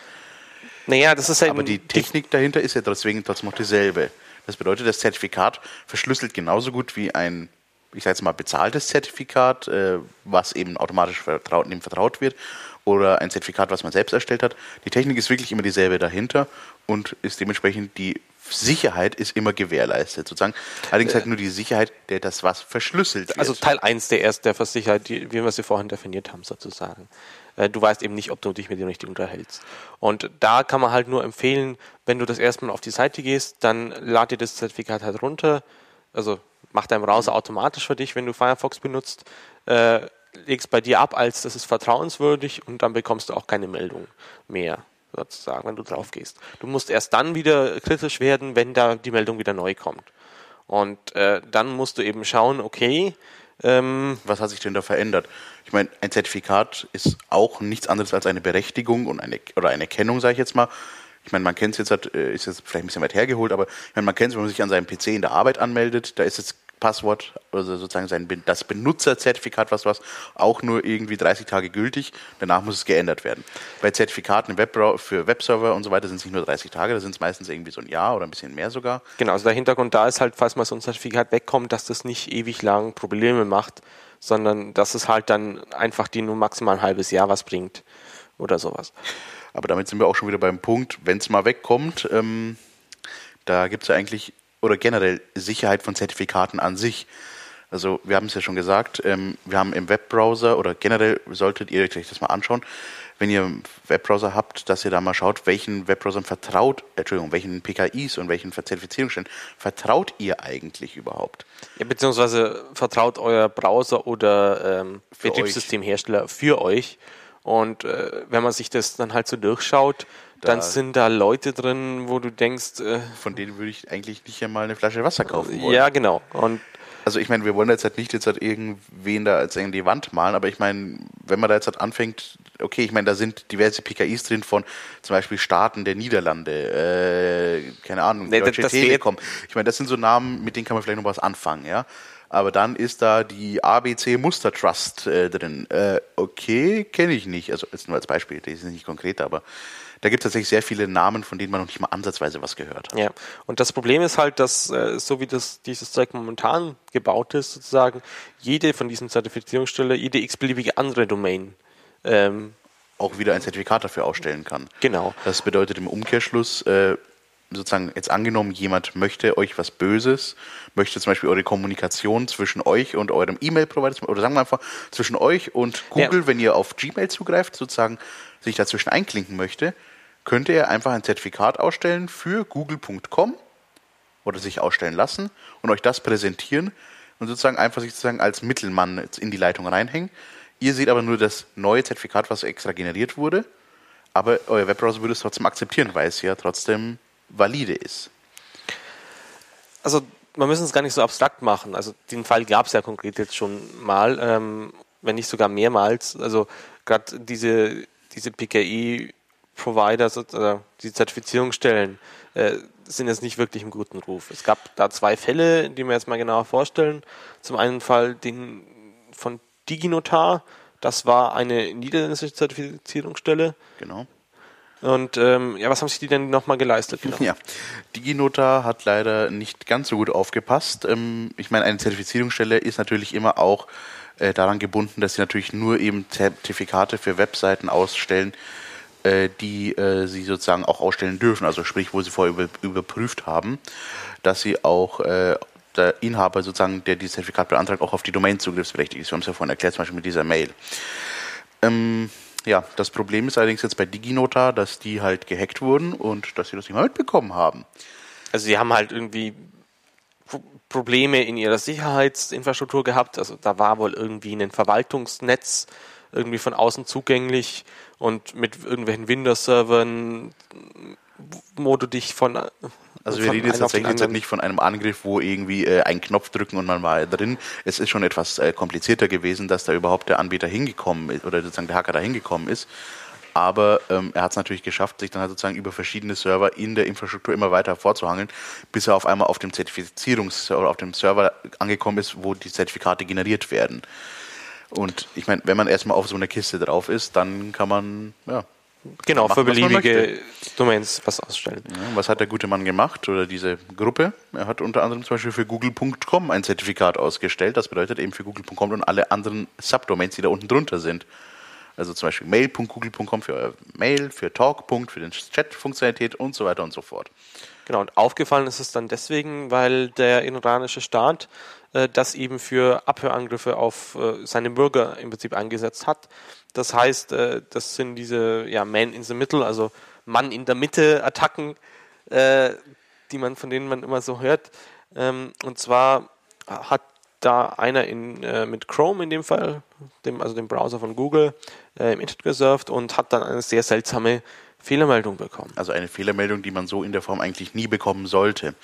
Naja, das ist halt Aber die Technik dahinter ist ja deswegen trotzdem noch dieselbe. Das bedeutet, das Zertifikat verschlüsselt genauso gut wie ein, ich sage jetzt mal, bezahltes Zertifikat, äh, was eben automatisch vertraut, dem vertraut wird, oder ein Zertifikat, was man selbst erstellt hat. Die Technik ist wirklich immer dieselbe dahinter und ist dementsprechend die Sicherheit ist immer gewährleistet, sozusagen. Allerdings äh, halt nur die Sicherheit, der das was verschlüsselt wird. Also Teil 1 der erst der Versicherheit, die, wie wir sie vorhin definiert haben, sozusagen. Äh, du weißt eben nicht, ob du dich mit dem richtig unterhältst. Und da kann man halt nur empfehlen, wenn du das erstmal auf die Seite gehst, dann lad dir das Zertifikat halt runter. Also mach dein Browser automatisch für dich, wenn du Firefox benutzt. Äh, legst bei dir ab, als das ist vertrauenswürdig und dann bekommst du auch keine Meldung mehr, sozusagen, wenn du drauf gehst. Du musst erst dann wieder kritisch werden, wenn da die Meldung wieder neu kommt. Und äh, dann musst du eben schauen, okay, ähm, was hat sich denn da verändert? Ich meine, ein Zertifikat ist auch nichts anderes als eine Berechtigung und eine, oder eine Kennung, sage ich jetzt mal. Ich meine, man kennt es jetzt, äh, ist jetzt vielleicht ein bisschen weit hergeholt, aber ich meine, man kennt es, wenn man sich an seinem PC in der Arbeit anmeldet, da ist jetzt Passwort, also sozusagen sein, das Benutzerzertifikat, was was, auch nur irgendwie 30 Tage gültig. Danach muss es geändert werden. Bei Zertifikaten für Webserver und so weiter sind es nicht nur 30 Tage, da sind es meistens irgendwie so ein Jahr oder ein bisschen mehr sogar. Genau, also der Hintergrund da ist halt, falls mal so ein Zertifikat wegkommt, dass das nicht ewig lang Probleme macht, sondern dass es halt dann einfach die nur maximal ein halbes Jahr was bringt oder sowas. Aber damit sind wir auch schon wieder beim Punkt, wenn es mal wegkommt, ähm, da gibt es ja eigentlich oder generell Sicherheit von Zertifikaten an sich. Also wir haben es ja schon gesagt, ähm, wir haben im Webbrowser oder generell solltet ihr euch das mal anschauen, wenn ihr einen Webbrowser habt, dass ihr da mal schaut, welchen Webbrowsern vertraut, Entschuldigung, welchen PKIs und welchen Zertifizierungsstellen vertraut ihr eigentlich überhaupt? Ja, beziehungsweise vertraut euer Browser oder ähm, Betriebssystemhersteller für euch. Und äh, wenn man sich das dann halt so durchschaut, dann Da- sind da Leute drin, wo du denkst, äh, Von denen würde ich eigentlich nicht einmal eine Flasche Wasser kaufen wollen. ja genau. Und Also ich meine, wir wollen jetzt halt nicht jetzt halt irgendwen da als in die Wand malen, aber ich meine, wenn man da jetzt halt anfängt, okay, ich meine, da sind diverse PKIs drin von zum Beispiel Staaten der Niederlande, äh, keine Ahnung, Nee, Deutsche das wär- Telekom. Ich meine, das sind so Namen, mit denen kann man vielleicht noch was anfangen, ja. Aber dann ist da die ABC Muster Trust äh, drin. Äh, okay, kenne ich nicht. Also jetzt nur als Beispiel, die sind nicht konkret, aber da gibt es tatsächlich sehr viele Namen, von denen man noch nicht mal ansatzweise was gehört hat. Ja, und das Problem ist halt, dass äh, so wie das dieses Zeug momentan gebaut ist, sozusagen jede von diesen Zertifizierungsstellen, jede x-beliebige andere Domain, ähm, Auch wieder ein Zertifikat dafür ausstellen kann. genau, Das bedeutet im Umkehrschluss, äh, sozusagen jetzt angenommen, jemand möchte euch was Böses, möchte zum Beispiel eure Kommunikation zwischen euch und eurem E-Mail-Provider, oder sagen wir einfach zwischen euch und Google, Ja. wenn ihr auf Gmail zugreift, sozusagen sich dazwischen einklinken möchte, könnte er einfach ein Zertifikat ausstellen für google.com oder sich ausstellen lassen und euch das präsentieren und sozusagen einfach sich sozusagen als Mittelmann in die Leitung reinhängen. Ihr seht aber nur das neue Zertifikat, was extra generiert wurde, aber euer Webbrowser würde es trotzdem akzeptieren, weil es ja trotzdem valide ist. also man müssen es gar nicht so abstrakt machen. Also den Fall gab es ja konkret jetzt schon mal, ähm, wenn nicht sogar mehrmals. Also gerade diese, diese PKI-Provider, so- äh, die Zertifizierungsstellen, äh, sind jetzt nicht wirklich im guten Ruf. Es gab da zwei Fälle, die wir jetzt mal genauer vorstellen. Zum einen Fall den von DigiNotar, das war eine niederländische Zertifizierungsstelle. Genau. Und ähm, ja, was haben sich die denn nochmal geleistet? <laughs> Genau. Ja, DigiNota hat leider nicht ganz so gut aufgepasst. Ähm, ich meine, eine Zertifizierungsstelle ist natürlich immer auch äh, daran gebunden, dass sie natürlich nur eben Zertifikate für Webseiten ausstellen, die äh, sie sozusagen auch ausstellen dürfen. Also sprich, wo sie vorher über, überprüft haben, dass sie auch äh, der Inhaber sozusagen, der dieses Zertifikat beantragt, auch auf die Domain zugriffsberechtigt ist. Wir haben es ja vorhin erklärt, zum Beispiel mit dieser Mail. Ähm, ja, das Problem ist allerdings jetzt bei DigiNota, dass die halt gehackt wurden und dass sie das nicht mal mitbekommen haben. Also sie haben halt irgendwie Pro- Probleme in ihrer Sicherheitsinfrastruktur gehabt. Also da war wohl irgendwie ein Verwaltungsnetz irgendwie von außen zugänglich und mit irgendwelchen Windows-Servern, wo du dich von Also wir reden jetzt tatsächlich jetzt nicht von einem Angriff, wo irgendwie äh, einen Knopf drücken und man war drin. Es ist schon etwas äh, komplizierter gewesen, dass da überhaupt der Anbieter hingekommen ist oder sozusagen der Hacker da hingekommen ist. Aber ähm, er hat es natürlich geschafft, sich dann halt sozusagen über verschiedene Server in der Infrastruktur immer weiter vorzuhangeln, bis er auf einmal auf dem Zertifizierungs- oder auf dem Server angekommen ist, wo die Zertifikate generiert werden. Und ich meine, wenn man erstmal auf so einer Kiste drauf ist, dann kann man, ja, genau machen, für beliebige Domains was ausstellen. Ja, was hat der gute Mann gemacht oder diese Gruppe? Er hat unter anderem zum Beispiel für Google.com ein Zertifikat ausgestellt. Das bedeutet eben für Google.com und alle anderen Subdomains, die da unten drunter sind. Also zum Beispiel mail.google.com für euer Mail, für Talk. für den Chat-Funktionalität und so weiter und so fort. Genau, und aufgefallen ist es dann deswegen, weil der iranische Staat äh, das eben für Abhörangriffe auf äh, seine Bürger im Prinzip eingesetzt hat. Das heißt, äh, das sind diese ja, Man in the Middle, also Mann in der Mitte Attacken, äh, die man von denen man immer so hört. Ähm, und zwar hat da einer in, äh, mit Chrome in dem Fall, dem, also dem Browser von Google, äh, im Internet gesurft und hat dann eine sehr seltsame Fehlermeldung bekommen. Also eine Fehlermeldung, die man so in der Form eigentlich nie bekommen sollte.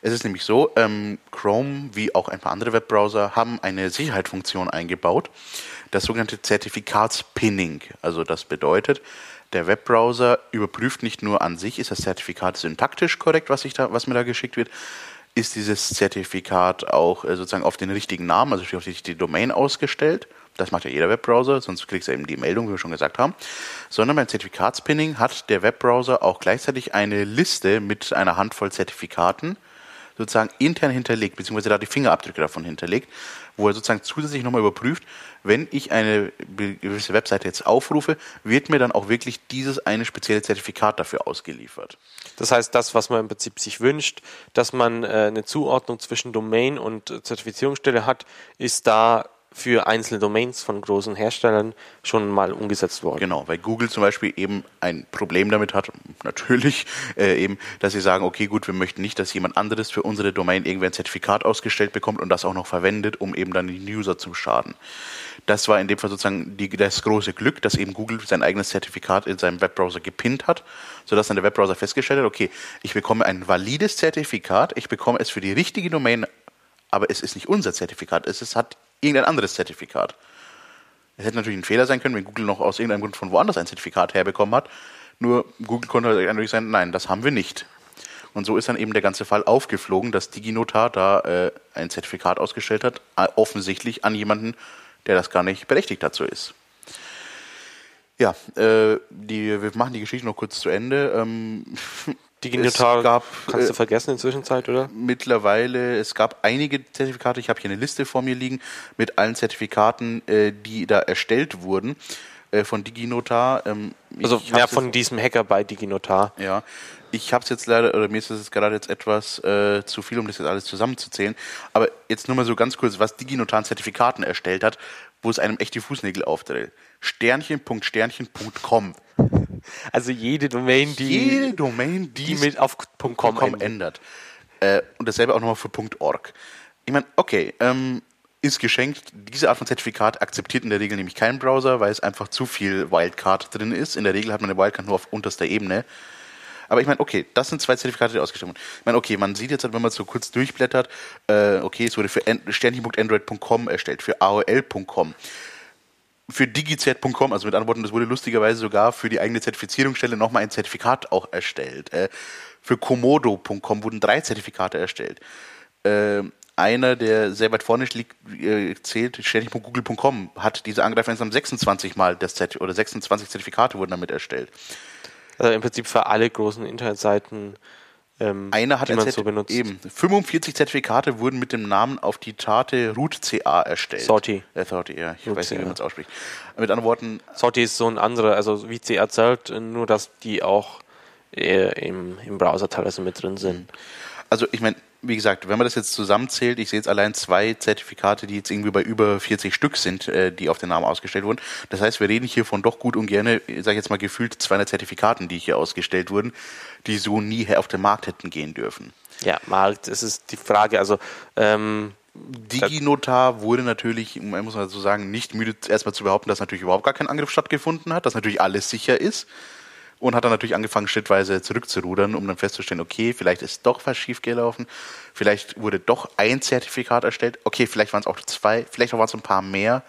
Es ist nämlich so, ähm, Chrome wie auch ein paar andere Webbrowser haben eine Sicherheitsfunktion eingebaut, das sogenannte Zertifikatspinning. Also das bedeutet, der Webbrowser überprüft nicht nur an sich, ist das Zertifikat syntaktisch korrekt, was, ich da, was mir da geschickt wird, ist dieses Zertifikat auch äh, sozusagen auf den richtigen Namen, also auf die richtige Domain ausgestellt. Das macht ja jeder Webbrowser, sonst kriegst du eben die Meldung, wie wir schon gesagt haben. Sondern beim Zertifikatspinning hat der Webbrowser auch gleichzeitig eine Liste mit einer Handvoll Zertifikaten, sozusagen intern hinterlegt, beziehungsweise da die Fingerabdrücke davon hinterlegt, wo er sozusagen zusätzlich nochmal überprüft, wenn ich eine gewisse Webseite jetzt aufrufe, wird mir dann auch wirklich dieses eine spezielle Zertifikat dafür ausgeliefert. Das heißt, das, was man im Prinzip sich wünscht, dass man äh, eine Zuordnung zwischen Domain und Zertifizierungsstelle hat, ist da für einzelne Domains von großen Herstellern schon mal umgesetzt worden. Genau, weil Google zum Beispiel eben ein Problem damit hat, natürlich äh, eben, dass sie sagen, okay, gut, wir möchten nicht, dass jemand anderes für unsere Domain irgendwie ein Zertifikat ausgestellt bekommt und das auch noch verwendet, um eben dann den User zu schaden. Das war in dem Fall sozusagen die, das große Glück, dass eben Google sein eigenes Zertifikat in seinem Webbrowser gepinnt hat, sodass dann der Webbrowser festgestellt hat, okay, ich bekomme ein valides Zertifikat, ich bekomme es für die richtige Domain, aber es ist nicht unser Zertifikat, es ist, hat irgendein anderes Zertifikat. Es hätte natürlich ein Fehler sein können, wenn Google noch aus irgendeinem Grund von woanders ein Zertifikat herbekommen hat. Nur Google konnte natürlich sagen, nein, das haben wir nicht. Und so ist dann eben der ganze Fall aufgeflogen, dass DigiNotar da äh, ein Zertifikat ausgestellt hat, äh, offensichtlich an jemanden, der das gar nicht berechtigt dazu ist. Ja, äh, die, wir machen die Geschichte noch kurz zu Ende. Ähm, <laughs> DigiNotar gab, kannst du äh, vergessen in der Zwischenzeit, oder? Mittlerweile, es gab einige Zertifikate, ich habe hier eine Liste vor mir liegen mit allen Zertifikaten, äh, die da erstellt wurden äh, von DigiNotar. Ähm, also ja, von diesem Hacker bei DigiNotar. Ja, ich habe es jetzt leider, oder mir ist es gerade jetzt etwas äh, zu viel, um das jetzt alles zusammenzuzählen. Aber jetzt nur mal so ganz kurz, was DigiNotar an Zertifikaten erstellt hat, wo es einem echt die Fußnägel aufdreht. Sternchen.sternchen.com. Also jede Domain, die, jede Domain, die, die mit auf .com, .com ändert. Äh, und dasselbe auch nochmal für .org. Ich meine, okay, ähm, ist geschenkt. Diese Art von Zertifikat akzeptiert in der Regel nämlich kein Browser, weil es einfach zu viel Wildcard drin ist. In der Regel hat man eine Wildcard nur auf unterster Ebene. Aber ich meine, okay, das sind zwei Zertifikate, die ausgestellt wurden. Ich meine, okay, man sieht jetzt, wenn man so kurz durchblättert, äh, okay, es wurde für sternchen.android.com erstellt, für AOL.com für digizert.com, also mit Antworten, das wurde lustigerweise sogar für die eigene Zertifizierungsstelle nochmal ein Zertifikat auch erstellt. Äh, für komodo.com wurden drei Zertifikate erstellt. Äh, einer, der sehr weit vorne liegt, äh, zählt, ständig.google.com, hat diese Angreifer insgesamt 26 Mal das Zert oder 26 Zertifikate wurden damit erstellt. Also im Prinzip für alle großen Internetseiten ähm, Einer hat die man so benutzt. Eben. 45 Zertifikate wurden mit dem Namen auf die Tate Root CA erstellt. Sorti. Äh, Sorti, ja. Ich Root weiß nicht, wie man es ausspricht. Mit anderen Worten. Sorti ist so ein anderer, also wie CA zählt, nur dass die auch im, im Browser teilweise mit drin sind. Also ich meine, wie gesagt, wenn man das jetzt zusammenzählt, ich sehe jetzt allein zwei Zertifikate, die jetzt irgendwie bei über 40 Stück sind, äh, die auf den Namen ausgestellt wurden. Das heißt, wir reden hier von doch gut und gerne, sage ich jetzt mal gefühlt 200 Zertifikaten, die hier ausgestellt wurden, die so nie auf den Markt hätten gehen dürfen. Ja, Markt, das ist die Frage. Also ähm, DigiNotar wurde natürlich, man muss mal so sagen, nicht müde erstmal zu behaupten, dass natürlich überhaupt gar kein Angriff stattgefunden hat, dass natürlich alles sicher ist und hat dann natürlich angefangen, schrittweise zurückzurudern, um dann festzustellen, okay, vielleicht ist doch was schiefgelaufen, vielleicht wurde doch ein Zertifikat erstellt, okay, vielleicht waren es auch zwei, vielleicht waren es ein paar mehr.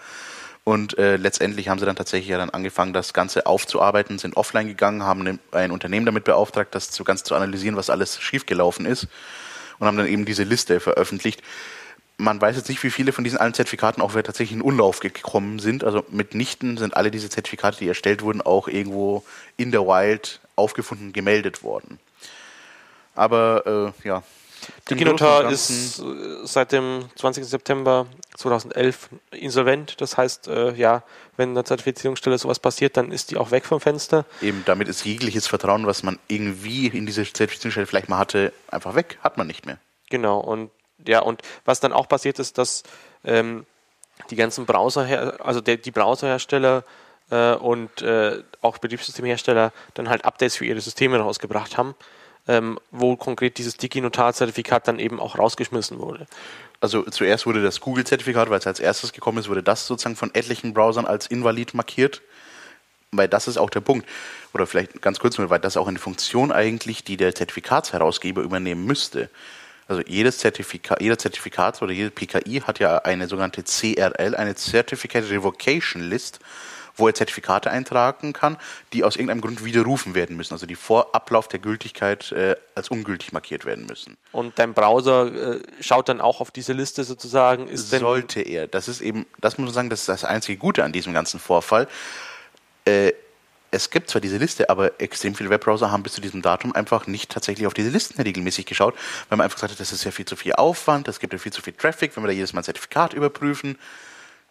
Und äh, letztendlich haben sie dann tatsächlich ja dann angefangen, das Ganze aufzuarbeiten, sind offline gegangen, haben ein Unternehmen damit beauftragt, das zu ganz zu analysieren, was alles schiefgelaufen ist und haben dann eben diese Liste veröffentlicht man weiß jetzt nicht, wie viele von diesen allen Zertifikaten auch tatsächlich in Unlauf gekommen sind. Also mitnichten sind alle diese Zertifikate, die erstellt wurden, auch irgendwo in der Wild aufgefunden, gemeldet worden. Aber äh, ja. DigiNotar ist äh, seit dem 20. September 2011 insolvent. Das heißt, äh, ja, wenn eine Zertifizierungsstelle sowas passiert, dann ist die auch weg vom Fenster. Eben, damit ist jegliches Vertrauen, was man irgendwie in diese Zertifizierungsstelle vielleicht mal hatte, einfach weg. Hat man nicht mehr. Genau, und ja, und was dann auch passiert ist, dass ähm, die ganzen Browser, also der, die Browserhersteller äh, und äh, auch Betriebssystemhersteller dann halt Updates für ihre Systeme rausgebracht haben, ähm, wo konkret dieses DigiNotar-Zertifikat dann eben auch rausgeschmissen wurde. Also zuerst wurde das Google-Zertifikat, weil es als erstes gekommen ist, wurde das sozusagen von etlichen Browsern als invalid markiert. Weil das ist auch der Punkt. Oder vielleicht ganz kurz nur, weil das auch eine Funktion eigentlich, die der Zertifikatsherausgeber übernehmen müsste. Also jedes Zertifikat, jeder Zertifikat oder jede PKI hat ja eine sogenannte CRL, eine Certificate Revocation List, wo er Zertifikate eintragen kann, die aus irgendeinem Grund widerrufen werden müssen, also die vor Ablauf der Gültigkeit äh, als ungültig markiert werden müssen. Und dein Browser äh, schaut dann auch auf diese Liste sozusagen? Ist Sollte er. Das ist eben, das muss man sagen, das ist das einzige Gute an diesem ganzen Vorfall. Äh, es gibt zwar diese Liste, aber extrem viele Webbrowser haben bis zu diesem Datum einfach nicht tatsächlich auf diese Listen regelmäßig geschaut, weil man einfach gesagt hat, das ist ja viel zu viel Aufwand, das gibt ja viel zu viel Traffic, wenn wir da jedes Mal ein Zertifikat überprüfen.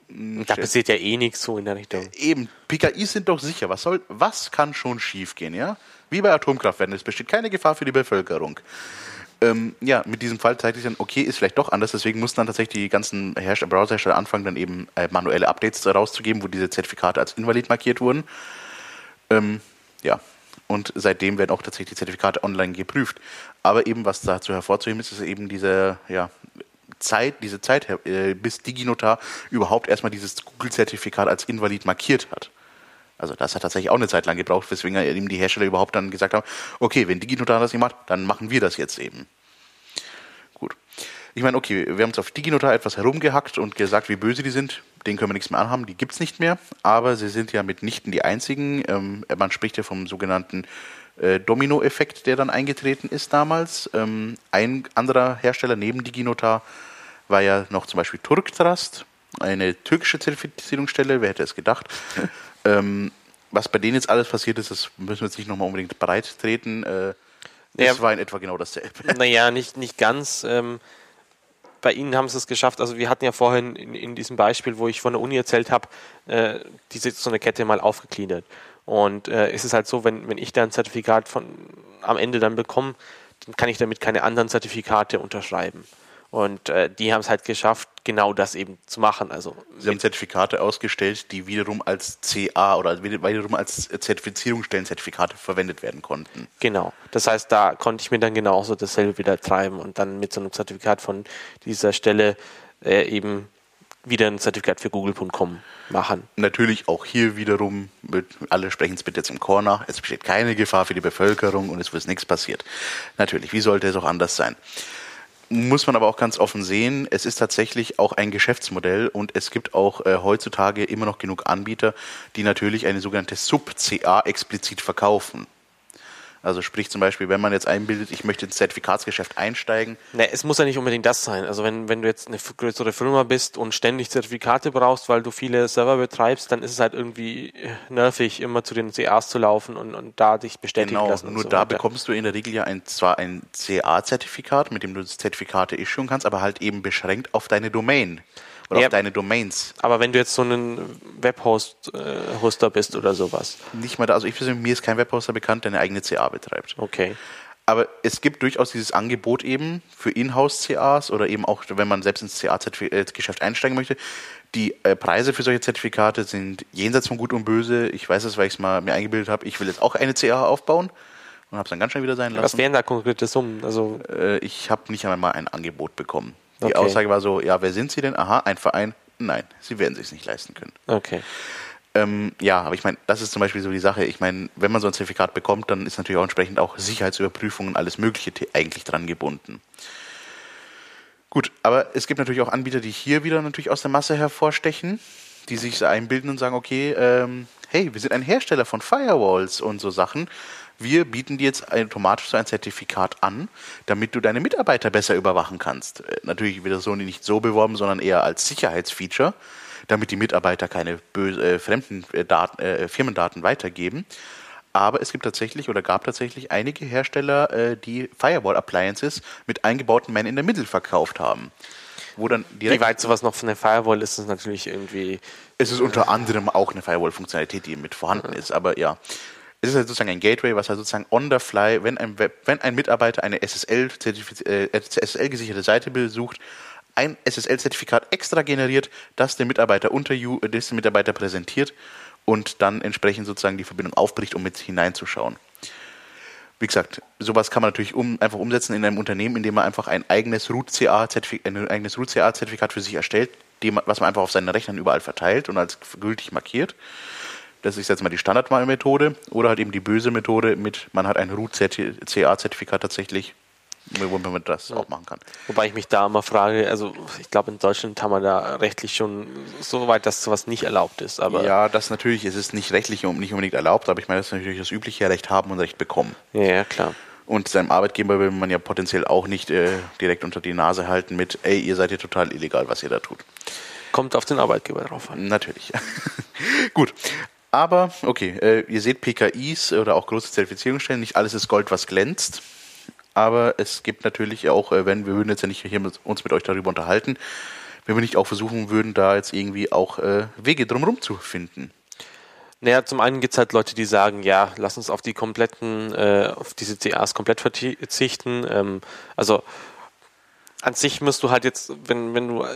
Da passiert ja eh nichts so in der Richtung. Eben, PKIs sind doch sicher. Was soll, was kann schon schiefgehen, ja? Wie bei Atomkraftwerken, es besteht keine Gefahr für die Bevölkerung. Ähm, ja, mit diesem Fall zeigt sich dann, okay, ist vielleicht doch anders, deswegen mussten dann tatsächlich die ganzen Hersteller, Browserhersteller anfangen, dann eben äh, manuelle Updates rauszugeben, wo diese Zertifikate als invalid markiert wurden. Ähm, ja, und seitdem werden auch tatsächlich die Zertifikate online geprüft. Aber eben, was dazu hervorzuheben ist, ist eben diese, ja, Zeit, diese Zeit, äh, bis DigiNotar überhaupt erstmal dieses Google-Zertifikat als invalid markiert hat. Also das hat tatsächlich auch eine Zeit lang gebraucht, weswegen eben die Hersteller überhaupt dann gesagt haben, okay, wenn DigiNotar das nicht macht, dann machen wir das jetzt eben. Gut. Ich meine, okay, wir haben jetzt auf DigiNotar etwas herumgehackt und gesagt, wie böse die sind. Den können wir nichts mehr anhaben, die gibt es nicht mehr. Aber sie sind ja mitnichten die einzigen. Ähm, man spricht ja vom sogenannten äh, Domino-Effekt, der dann eingetreten ist damals. Ähm, ein anderer Hersteller neben DigiNotar war ja noch zum Beispiel Turktrust, eine türkische Zertifizierungsstelle, wer hätte es gedacht. <laughs> ähm, was bei denen jetzt alles passiert ist, das müssen wir jetzt nicht nochmal unbedingt breit treten. Äh, das Ja. war in etwa genau dasselbe. Naja, nicht, nicht ganz. Ähm, bei Ihnen haben Sie es geschafft. Also wir hatten ja vorhin in, in diesem Beispiel, wo ich von der Uni erzählt habe, äh, diese so eine Kette mal aufgegliedert. Und äh, es ist halt so, wenn, wenn ich da ein Zertifikat von am Ende dann bekomme, dann kann ich damit keine anderen Zertifikate unterschreiben. Und äh, die haben es halt geschafft, genau das eben zu machen. Also Sie haben Zertifikate ausgestellt, die wiederum als CA oder wiederum als Zertifizierungsstellen-Zertifikate verwendet werden konnten. Genau. Das heißt, da konnte ich mir dann genauso dasselbe wieder treiben und dann mit so einem Zertifikat von dieser Stelle äh, eben wieder ein Zertifikat für google.com machen. Natürlich auch hier wiederum, mit, alle sprechen es bitte jetzt im Chor nach, es besteht keine Gefahr für die Bevölkerung und es wird nichts passiert. Natürlich, wie sollte es auch anders sein? Muss man aber auch ganz offen sehen, es ist tatsächlich auch ein Geschäftsmodell und es gibt auch äh, heutzutage immer noch genug Anbieter, die natürlich eine sogenannte Sub-CA explizit verkaufen. Also sprich zum Beispiel, wenn man jetzt einbildet, ich möchte ins Zertifikatsgeschäft einsteigen, Ne, es muss ja nicht unbedingt das sein. Also wenn, wenn du jetzt eine größere Firma bist und ständig Zertifikate brauchst, weil du viele Server betreibst, dann ist es halt irgendwie äh, nervig, immer zu den CAs zu laufen und, und da dich bestätigen Genau, lassen. und nur so da weiter. bekommst du in der Regel ja ein, zwar ein CA-Zertifikat, mit dem du Zertifikate issuen kannst, aber halt eben beschränkt auf deine Domain oder Ja. auf deine Domains. Aber wenn du jetzt so ein Webhost-Hoster bist oder sowas. Nicht mal da, also ich persönlich, mir ist kein Webhoster bekannt, der eine eigene CA betreibt. Okay. Aber es gibt durchaus dieses Angebot eben für Inhouse-CAs oder eben auch, wenn man selbst ins CA-Geschäft einsteigen möchte. Die äh, Preise für solche Zertifikate sind jenseits von Gut und Böse. Ich weiß es, weil ich es mal mir eingebildet habe, ich will jetzt auch eine CA aufbauen und habe es dann ganz schnell wieder sein lassen. Was wären da konkrete Summen? Also Äh, ich habe nicht einmal mal ein Angebot bekommen. Die Okay. Aussage war so, ja, wer sind Sie denn? Aha, ein Verein. Nein, Sie werden sich nicht leisten können. Okay. Ähm, ja, aber ich meine, das ist zum Beispiel so die Sache. Ich meine, wenn man so ein Zertifikat bekommt, dann ist natürlich auch entsprechend auch Sicherheitsüberprüfungen, alles Mögliche eigentlich dran gebunden. Gut, aber es gibt natürlich auch Anbieter, die hier wieder natürlich aus der Masse hervorstechen, die sich einbilden und sagen, okay, ähm, hey, wir sind ein Hersteller von Firewalls und so Sachen. Wir bieten dir jetzt automatisch so ein Zertifikat an, damit du deine Mitarbeiter besser überwachen kannst. Äh, natürlich wird das so nicht so beworben, sondern eher als Sicherheitsfeature, damit die Mitarbeiter keine böse, äh, fremden äh, Daten, äh, Firmendaten weitergeben. Aber es gibt tatsächlich oder gab tatsächlich einige Hersteller, äh, die Firewall-Appliances mit eingebauten Man in the Middle verkauft haben. Wo dann Wie weit sowas noch von der Firewall ist, ist natürlich irgendwie. es ist unter anderem auch eine Firewall-Funktionalität, die mit vorhanden ist, aber ja. Es ist halt sozusagen ein Gateway, was halt sozusagen on the fly, wenn ein, Web, wenn ein Mitarbeiter eine SSL, äh, SSL-gesicherte Seite besucht, ein SSL-Zertifikat extra generiert, das der Mitarbeiter you, äh, das der Mitarbeiter präsentiert und dann entsprechend sozusagen die Verbindung aufbricht, um mit hineinzuschauen. Wie gesagt, sowas kann man natürlich um, einfach umsetzen in einem Unternehmen, indem man einfach ein eigenes Root-CA-Zertifikat Root-CA-Zertifikat für sich erstellt, dem, man- was man einfach auf seinen Rechnern überall verteilt und als gültig markiert. Das ist jetzt mal die Standardmethode oder halt eben die böse Methode mit, man hat ein Root-CA-Zertifikat tatsächlich, wo man das auch machen kann. Wobei ich mich da immer frage, also ich glaube in Deutschland haben wir da rechtlich schon so weit, dass sowas nicht erlaubt ist. Aber ja, das natürlich, es ist nicht rechtlich und nicht unbedingt erlaubt, aber ich meine, das ist natürlich das übliche Recht haben und Recht bekommen. ja, ja, klar. Und seinem Arbeitgeber will man ja potenziell auch nicht äh, direkt unter die Nase halten mit, ey, ihr seid ja total illegal, was ihr da tut. Kommt auf den Arbeitgeber drauf an. Natürlich. <laughs> Gut. Aber, okay, äh, ihr seht PKIs oder auch große Zertifizierungsstellen, nicht alles ist Gold, was glänzt. Aber es gibt natürlich auch, äh, wenn wir würden jetzt ja nicht hier mit, uns mit euch darüber unterhalten, wenn wir nicht auch versuchen würden, da jetzt irgendwie auch äh, Wege drumherum zu finden. Naja, zum einen gibt es halt Leute, die sagen, ja, lass uns auf die kompletten, äh, auf diese CAs komplett verzichten. Ähm, also an sich musst du halt jetzt, wenn, wenn du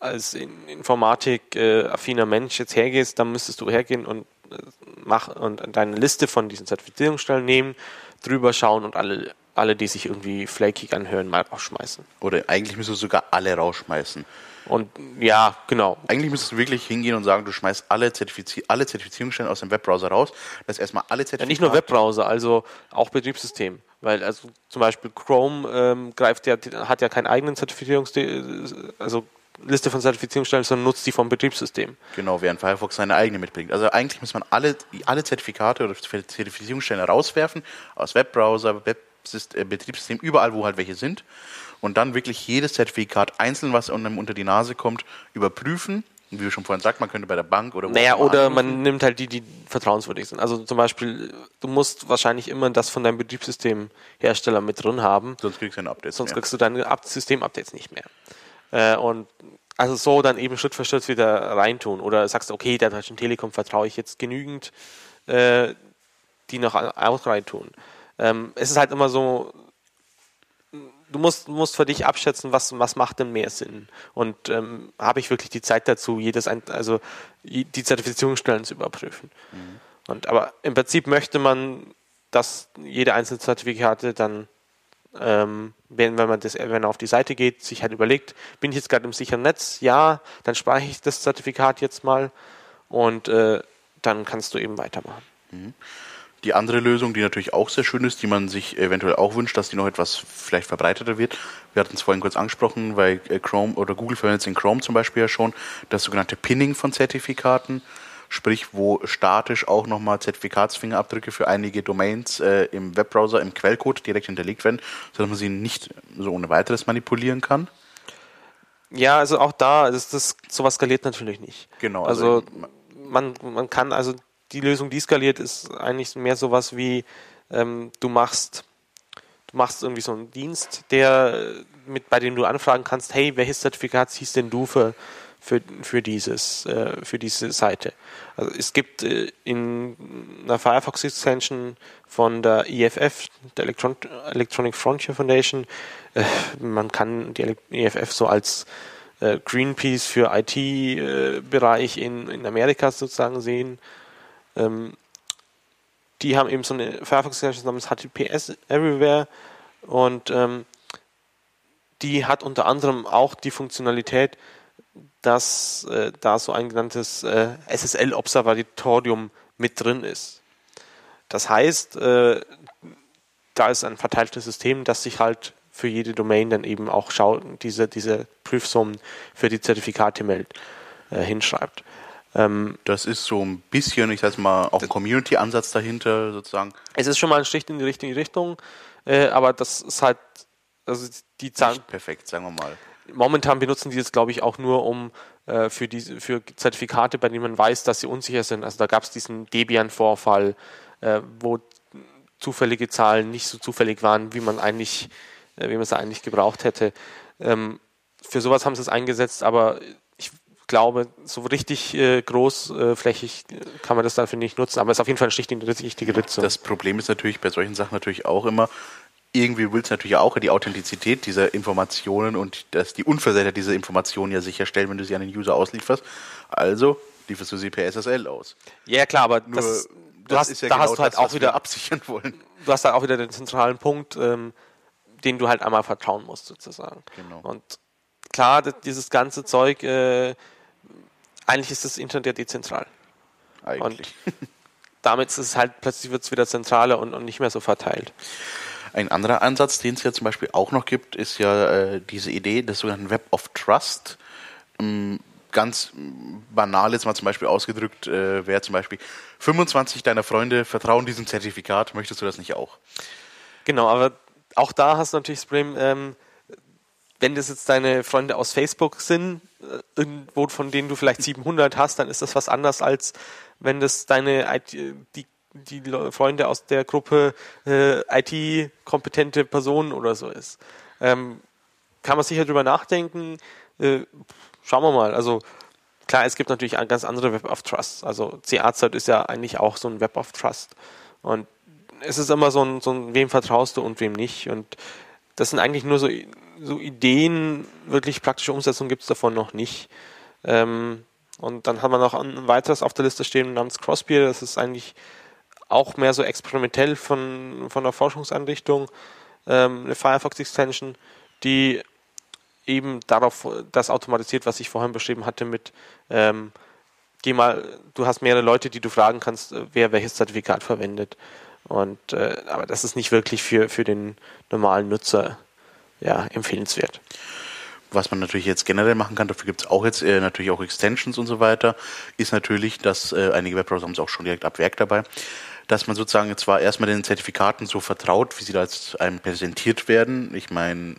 als Informatik-affiner Mensch jetzt hergehst, dann müsstest du hergehen und äh, mach und deine Liste von diesen Zertifizierungsstellen nehmen, drüber schauen und alle, alle, die sich irgendwie flakig anhören, mal rausschmeißen. Oder eigentlich müsstest du sogar alle rausschmeißen. Und ja, genau. Eigentlich müsstest du wirklich hingehen und sagen, du schmeißt alle, Zertifizi alle Zertifizierungsstellen aus dem Webbrowser raus. Das erstmal alle Zertifikate. Ja, nicht nur Webbrowser, also auch Betriebssystem. Weil also zum Beispiel Chrome ähm, greift ja, hat ja keinen eigenen Zertifizierungs also Liste von Zertifizierungsstellen, sondern nutzt die vom Betriebssystem. Genau, während Firefox seine eigene mitbringt. Also eigentlich muss man alle, alle Zertifikate oder Zertifizierungsstellen rauswerfen, aus Webbrowser, Web äh, Betriebssystem, überall, wo halt welche sind. Und dann wirklich jedes Zertifikat einzeln, was einem unter die Nase kommt, überprüfen. Wie wir schon vorhin sagt, man könnte bei der Bank oder wo Naja, oder anrufen. man nimmt halt die, die vertrauenswürdig sind. Also zum Beispiel, du musst wahrscheinlich immer das von deinem Betriebssystemhersteller mit drin haben. Sonst kriegst du ein Update. Sonst mehr. kriegst du deine System-Updates nicht mehr. Äh, und also so dann eben Schritt für Schritt wieder reintun. Oder sagst du, okay, der Deutschen Telekom vertraue ich jetzt genügend, äh, die noch auch reintun. Ähm, es ist halt immer so, du musst, musst für dich abschätzen, was, was macht denn mehr Sinn. Und ähm, habe ich wirklich die Zeit dazu, jedes ein, also die Zertifizierungsstellen zu überprüfen. Mhm. Und aber im Prinzip möchte man, dass jede einzelne Zertifikate dann ähm, wenn, wenn man das, wenn man auf die Seite geht, sich halt überlegt, bin ich jetzt gerade im sicheren Netz? Ja, dann speichere ich das Zertifikat jetzt mal und äh, dann kannst du eben weitermachen. Mhm. Die andere Lösung, die natürlich auch sehr schön ist, die man sich eventuell auch wünscht, dass die noch etwas vielleicht verbreiteter wird. Wir hatten es vorhin kurz angesprochen, weil äh, Chrome oder Google verwendet es in Chrome zum Beispiel ja schon, das sogenannte Pinning von Zertifikaten sprich wo statisch auch nochmal Zertifikatsfingerabdrücke für einige Domains äh, im Webbrowser im Quellcode direkt hinterlegt werden, sodass man sie nicht so ohne weiteres manipulieren kann. Ja, also auch da ist das sowas skaliert natürlich nicht. Genau. Also, also man, man kann also die Lösung, die skaliert, ist eigentlich mehr sowas wie ähm, du machst du machst irgendwie so einen Dienst, der mit bei dem du anfragen kannst, hey, welches Zertifikat siehst denn du für für, für, dieses, äh, für diese Seite. Also es gibt äh, in einer Firefox Extension von der EFF, der Electron Electronic Frontier Foundation, äh, man kann die EFF so als äh, Greenpeace für IT-Bereich in, in Amerika sozusagen sehen. Ähm, die haben eben so eine Firefox Extension namens HTTPS Everywhere und ähm, die hat unter anderem auch die Funktionalität, dass äh, da so ein genanntes äh, SSL-Observatorium mit drin ist. Das heißt, äh, da ist ein verteiltes System, das sich halt für jede Domain dann eben auch schaut, diese, diese Prüfsummen für die Zertifikate meldet, äh, hinschreibt. Ähm, das ist so ein bisschen, ich sag mal, auch ein Community-Ansatz dahinter sozusagen. Es ist schon mal ein Stich in die richtige Richtung, äh, aber das ist halt, also die Zahlen. perfekt, sagen wir mal momentan benutzen die das, glaube ich, auch nur um äh, für, diese, für Zertifikate, bei denen man weiß, dass sie unsicher sind. Also da gab es diesen Debian-Vorfall, äh, wo zufällige Zahlen nicht so zufällig waren, wie man eigentlich, äh, wie man es eigentlich gebraucht hätte. Ähm, für sowas haben sie es eingesetzt, aber ich glaube, so richtig äh, großflächig äh, kann man das dafür nicht nutzen, aber es ist auf jeden Fall ein Stich in richtige Richtung. Das Problem ist natürlich bei solchen Sachen natürlich auch immer, irgendwie willst du natürlich auch die Authentizität dieser Informationen und dass die Unversehrtheit dieser Informationen ja sicherstellen, wenn du sie an den User auslieferst. Also lieferst du sie per SSL aus. Ja, klar, aber Nur, das, du hast, ja da genau hast du halt das, auch wieder absichern wollen. Du hast halt auch wieder den zentralen Punkt, ähm, den du halt einmal vertrauen musst, sozusagen. Genau. Und klar, dieses ganze Zeug, äh, eigentlich ist das Internet ja dezentral. Eigentlich. Und damit ist es halt, plötzlich wird es wieder zentraler und, und nicht mehr so verteilt. Ein anderer Ansatz, den es ja zum Beispiel auch noch gibt, ist ja äh, diese Idee des sogenannten Web of Trust. Ähm, ganz banal jetzt mal zum Beispiel ausgedrückt, äh, wäre zum Beispiel 25 deiner Freunde vertrauen diesem Zertifikat, möchtest du das nicht auch? Genau, aber auch da hast du natürlich das Problem, ähm, wenn das jetzt deine Freunde aus Facebook sind, äh, irgendwo, von denen du vielleicht <laughs> 700 hast, dann ist das was anderes, als wenn das deine IT, die, die Freunde aus der Gruppe äh, IT-kompetente Personen oder so ist. Ähm, kann man sicher drüber nachdenken. Äh, schauen wir mal. Also klar, es gibt natürlich ganz andere Web of Trust. Also CA-Zeit ist ja eigentlich auch so ein Web of Trust. Und es ist immer so ein, so ein, wem vertraust du und wem nicht. Und das sind eigentlich nur so, so Ideen, wirklich praktische Umsetzung gibt es davon noch nicht. Ähm, und dann haben wir noch ein weiteres auf der Liste stehen namens Crossbeer. Das ist eigentlich auch mehr so experimentell von, von der Forschungseinrichtung. Ähm, eine Firefox Extension, die eben darauf das automatisiert, was ich vorhin beschrieben hatte mit ähm, geh mal, du hast mehrere Leute, die du fragen kannst, äh, wer welches Zertifikat verwendet. Und äh, aber das ist nicht wirklich für, für den normalen Nutzer ja, empfehlenswert. Was man natürlich jetzt generell machen kann, dafür gibt es auch jetzt äh, natürlich auch Extensions und so weiter, ist natürlich, dass äh, einige Webbrowser haben es auch schon direkt ab Werk dabei, dass man sozusagen zwar erstmal den Zertifikaten so vertraut, wie sie da als einem präsentiert werden. Ich meine,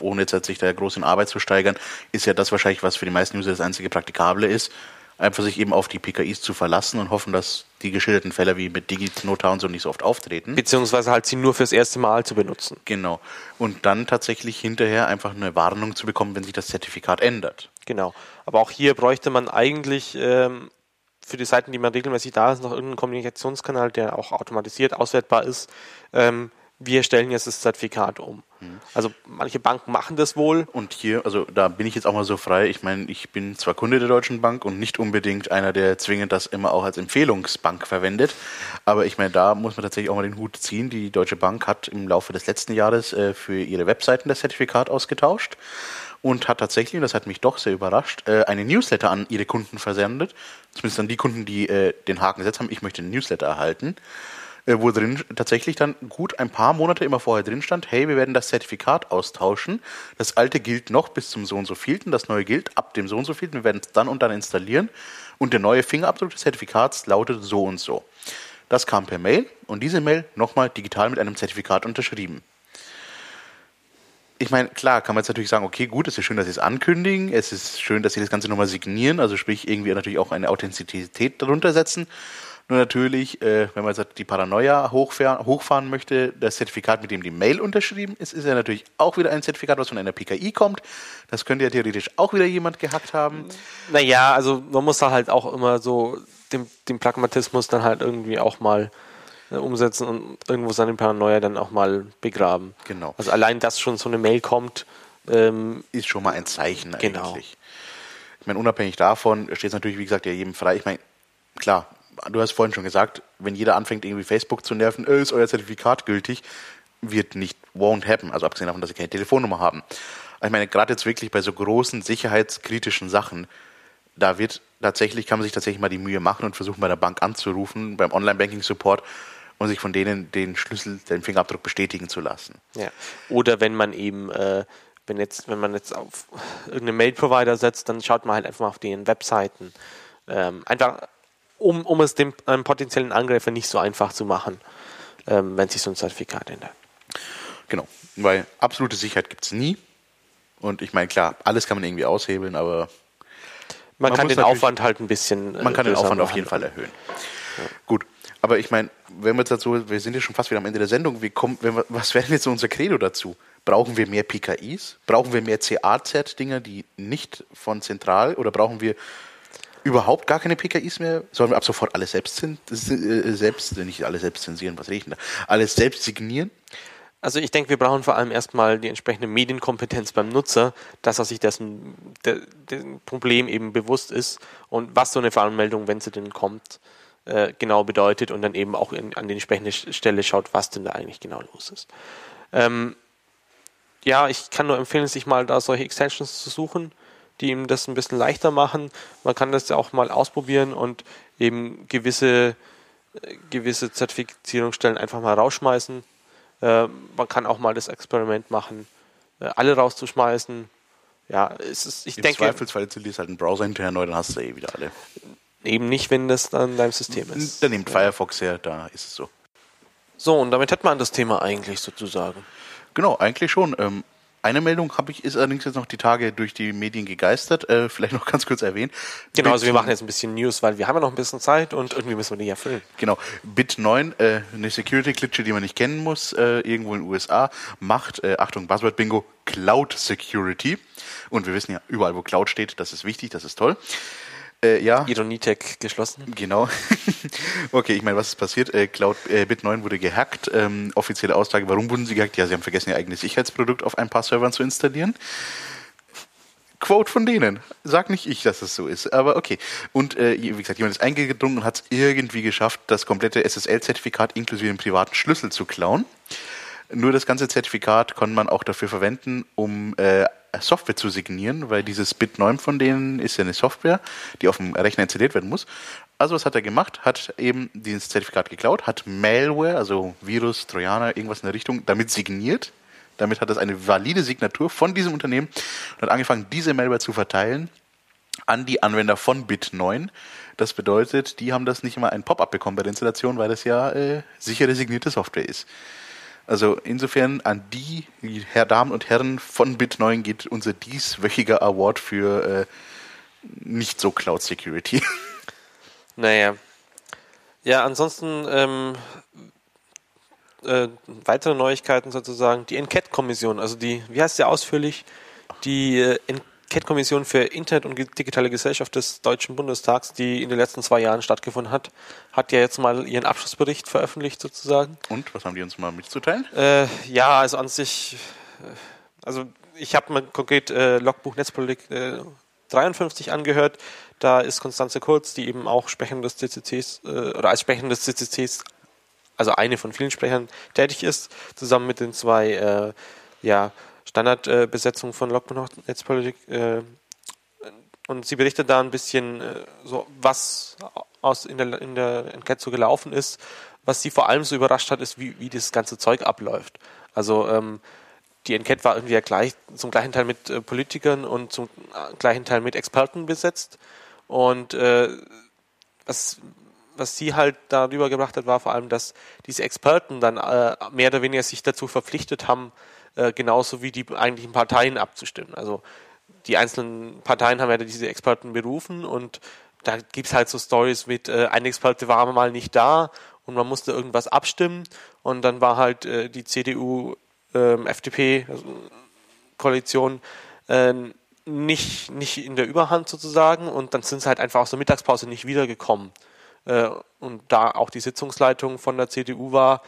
ohne jetzt sich da groß in Arbeit zu steigern, ist ja das wahrscheinlich, was für die meisten User das einzige Praktikable ist einfach sich eben auf die PKIs zu verlassen und hoffen, dass die geschilderten Fälle wie mit Diginotar und so nicht so oft auftreten. Beziehungsweise halt sie nur fürs erste Mal zu benutzen. Genau. Und dann tatsächlich hinterher einfach eine Warnung zu bekommen, wenn sich das Zertifikat ändert. Genau. Aber auch hier bräuchte man eigentlich ähm, für die Seiten, die man regelmäßig da ist, noch irgendeinen Kommunikationskanal, der auch automatisiert auswertbar ist. Ähm, wir stellen jetzt das Zertifikat um. Mhm. Also manche Banken machen das wohl. Und hier, also da bin ich jetzt auch mal so frei. Ich meine, ich bin zwar Kunde der Deutschen Bank und nicht unbedingt einer, der zwingend das immer auch als Empfehlungsbank verwendet. Aber ich meine, da muss man tatsächlich auch mal den Hut ziehen. Die Deutsche Bank hat im Laufe des letzten Jahres äh, für ihre Webseiten das Zertifikat ausgetauscht und hat tatsächlich, und das hat mich doch sehr überrascht, äh, eine Newsletter an ihre Kunden versendet. Zumindest an die Kunden, die äh, den Haken gesetzt haben, ich möchte einen Newsletter erhalten. Äh, wo drin tatsächlich dann gut ein paar Monate immer vorher drin stand, hey, wir werden das Zertifikat austauschen. Das alte gilt noch bis zum so und so vielten, das neue gilt ab dem so und so vielten, wir werden es dann und dann installieren und der neue Fingerabdruck des Zertifikats lautet so und so. Das kam per Mail und diese Mail nochmal digital mit einem Zertifikat unterschrieben. Ich meine, klar, kann man jetzt natürlich sagen, okay, gut, es ist schön, dass sie es ankündigen, es ist schön, dass sie das Ganze nochmal signieren, also sprich irgendwie natürlich auch eine Authentizität darunter setzen. Nur natürlich, äh, wenn man jetzt die Paranoia hochfahren, hochfahren möchte, das Zertifikat, mit dem die Mail unterschrieben ist, ist ja natürlich auch wieder ein Zertifikat, was von einer PKI kommt. Das könnte ja theoretisch auch wieder jemand gehackt haben. Naja, also man muss da halt auch immer so den, den Pragmatismus dann halt irgendwie auch mal umsetzen und irgendwo seine Paranoia dann auch mal begraben. Genau. Also allein, dass schon so eine Mail kommt, ähm, ist schon mal ein Zeichen genau. eigentlich. Ich meine, unabhängig davon steht es natürlich, wie gesagt, ja jedem frei. Ich meine, klar, du hast vorhin schon gesagt, wenn jeder anfängt, irgendwie Facebook zu nerven, äh, ist euer Zertifikat gültig, wird nicht, won't happen. Also abgesehen davon, dass sie keine Telefonnummer haben. Ich meine, gerade jetzt wirklich bei so großen sicherheitskritischen Sachen, da wird tatsächlich, kann man sich tatsächlich mal die Mühe machen und versuchen, bei der Bank anzurufen, beim Online-Banking-Support und sich von denen den Schlüssel, den Fingerabdruck bestätigen zu lassen. Ja. Oder wenn man eben, äh, wenn jetzt, wenn man jetzt auf irgendeinen Mail-Provider setzt, dann schaut man halt einfach mal auf den Webseiten. Ähm, einfach um, um es dem einem potenziellen Angreifer nicht so einfach zu machen, ähm, wenn sich so ein Zertifikat ändert. Genau, weil absolute Sicherheit gibt es nie. Und ich meine, klar, alles kann man irgendwie aushebeln, aber. Man, man kann den Aufwand halt ein bisschen. Äh, man kann den Aufwand auf jeden Fall erhöhen. Gut, aber ich meine, wenn wir jetzt dazu, wir sind ja schon fast wieder am Ende der Sendung, wie kommt, wir, was wäre denn jetzt unser Credo dazu? Brauchen wir mehr PKIs? Brauchen wir mehr CA-Z-Dinger, die nicht von zentral oder brauchen wir überhaupt gar keine PKIs mehr? Sollen wir ab sofort alles selbst, äh, selbst nicht alles selbst zensieren, was rede ich denn da? Alles selbst signieren? Also ich denke, wir brauchen vor allem erstmal die entsprechende Medienkompetenz beim Nutzer, dass er sich dessen de, de Problem eben bewusst ist und was so eine Veranmeldung, wenn sie denn kommt, äh, genau bedeutet und dann eben auch in, an die entsprechende Stelle schaut, was denn da eigentlich genau los ist. Ähm, ja, ich kann nur empfehlen, sich mal da solche Extensions zu suchen die ihm das ein bisschen leichter machen. Man kann das ja auch mal ausprobieren und eben gewisse, äh, gewisse Zertifizierungsstellen einfach mal rausschmeißen. Äh, man kann auch mal das Experiment machen, äh, alle rauszuschmeißen. Ja, es ist, ich Im denke. Zweifelsfall installierst halt einen Browser hinterher neu, dann hast du eh wieder alle. Eben nicht, wenn das dann deinem System ist. Dann nimmt Firefox her, da ist es so. So, und damit hat man das Thema eigentlich sozusagen. Genau, eigentlich schon. Ähm, Eine Meldung habe ich, ist allerdings jetzt noch die Tage durch die Medien gegeistert. Äh, <laughs> vielleicht noch ganz kurz erwähnen. Genau, Bit, also wir machen jetzt ein bisschen News, weil wir haben ja noch ein bisschen Zeit und irgendwie müssen wir die erfüllen. Genau. Bit 9, äh, eine Security-Klitsche, die man nicht kennen muss, äh, irgendwo in den USA, macht, äh, Achtung, Buzzword-Bingo, Cloud Security. Und wir wissen ja, überall wo Cloud steht, das ist wichtig, das ist toll. Äh, ja. Ironietech geschlossen. Genau. <laughs> okay, ich meine, was ist passiert? Äh, Cloud äh, Bit 9 wurde gehackt. Ähm, offizielle Aussage, warum wurden sie gehackt? Ja, sie haben vergessen, ihr eigenes Sicherheitsprodukt auf ein paar Servern zu installieren. Quote von denen. Sag nicht ich, dass es so ist, aber okay. Und äh, wie gesagt, jemand ist eingedrungen und hat es irgendwie geschafft, das komplette SSL-Zertifikat inklusive dem privaten Schlüssel zu klauen. Nur das ganze Zertifikat konnte man auch dafür verwenden, um äh, Software zu signieren, weil dieses Bit 9 von denen ist ja eine Software, die auf dem Rechner installiert werden muss. Also was hat er gemacht? Hat eben dieses Zertifikat geklaut, hat Malware, also Virus, Trojaner, irgendwas in der Richtung, damit signiert. Damit hat es eine valide Signatur von diesem Unternehmen und hat angefangen, diese Malware zu verteilen an die Anwender von Bit 9. Das bedeutet, die haben das nicht immer ein Pop-up bekommen bei der Installation, weil das ja äh, sichere signierte Software ist. Also insofern an die Herr Damen und Herren von Bit9 geht unser dieswöchiger Award für äh, nicht so Cloud Security. <laughs> Naja. Ja, ansonsten ähm, äh, weitere Neuigkeiten sozusagen. Die Enquete-Kommission, also die, wie heißt sie ausführlich? Die äh, Enquete-Kommission für Internet und digitale Gesellschaft des Deutschen Bundestags, die in den letzten zwei Jahren stattgefunden hat, hat ja jetzt mal ihren Abschlussbericht veröffentlicht sozusagen. Und was haben die uns mal mitzuteilen? Äh, ja, also an sich, äh, also ich habe mir konkret äh, Logbuch Netzpolitik äh, 53 angehört. Da ist Konstanze Kurz, die eben auch Sprecherin des CCCs äh, oder als Sprecherin des CCCs, also eine von vielen Sprechern tätig ist, zusammen mit den zwei äh, ja, Standardbesetzungen von Logbuch Netzpolitik. Äh, und sie berichtet da ein bisschen äh, so, was aus in der, in der Enquete so gelaufen ist. Was sie vor allem so überrascht hat, ist, wie, wie das ganze Zeug abläuft. Also ähm, die Enquete war irgendwie ja gleich, zum gleichen Teil mit äh, Politikern und zum äh, gleichen Teil mit Experten besetzt. Und äh, was, was sie halt darüber gebracht hat, war vor allem, dass diese Experten dann äh, mehr oder weniger sich dazu verpflichtet haben, äh, genauso wie die eigentlichen Parteien abzustimmen. Also die einzelnen Parteien haben ja diese Experten berufen und da gibt es halt so Stories mit, äh, ein Experte war mal nicht da und man musste irgendwas abstimmen und dann war halt äh, die CDU ähm, FDP-Koalition äh, nicht, nicht in der Überhand sozusagen und dann sind sie halt einfach aus der Mittagspause nicht wiedergekommen. Äh, und da auch die Sitzungsleitung von der CDU war,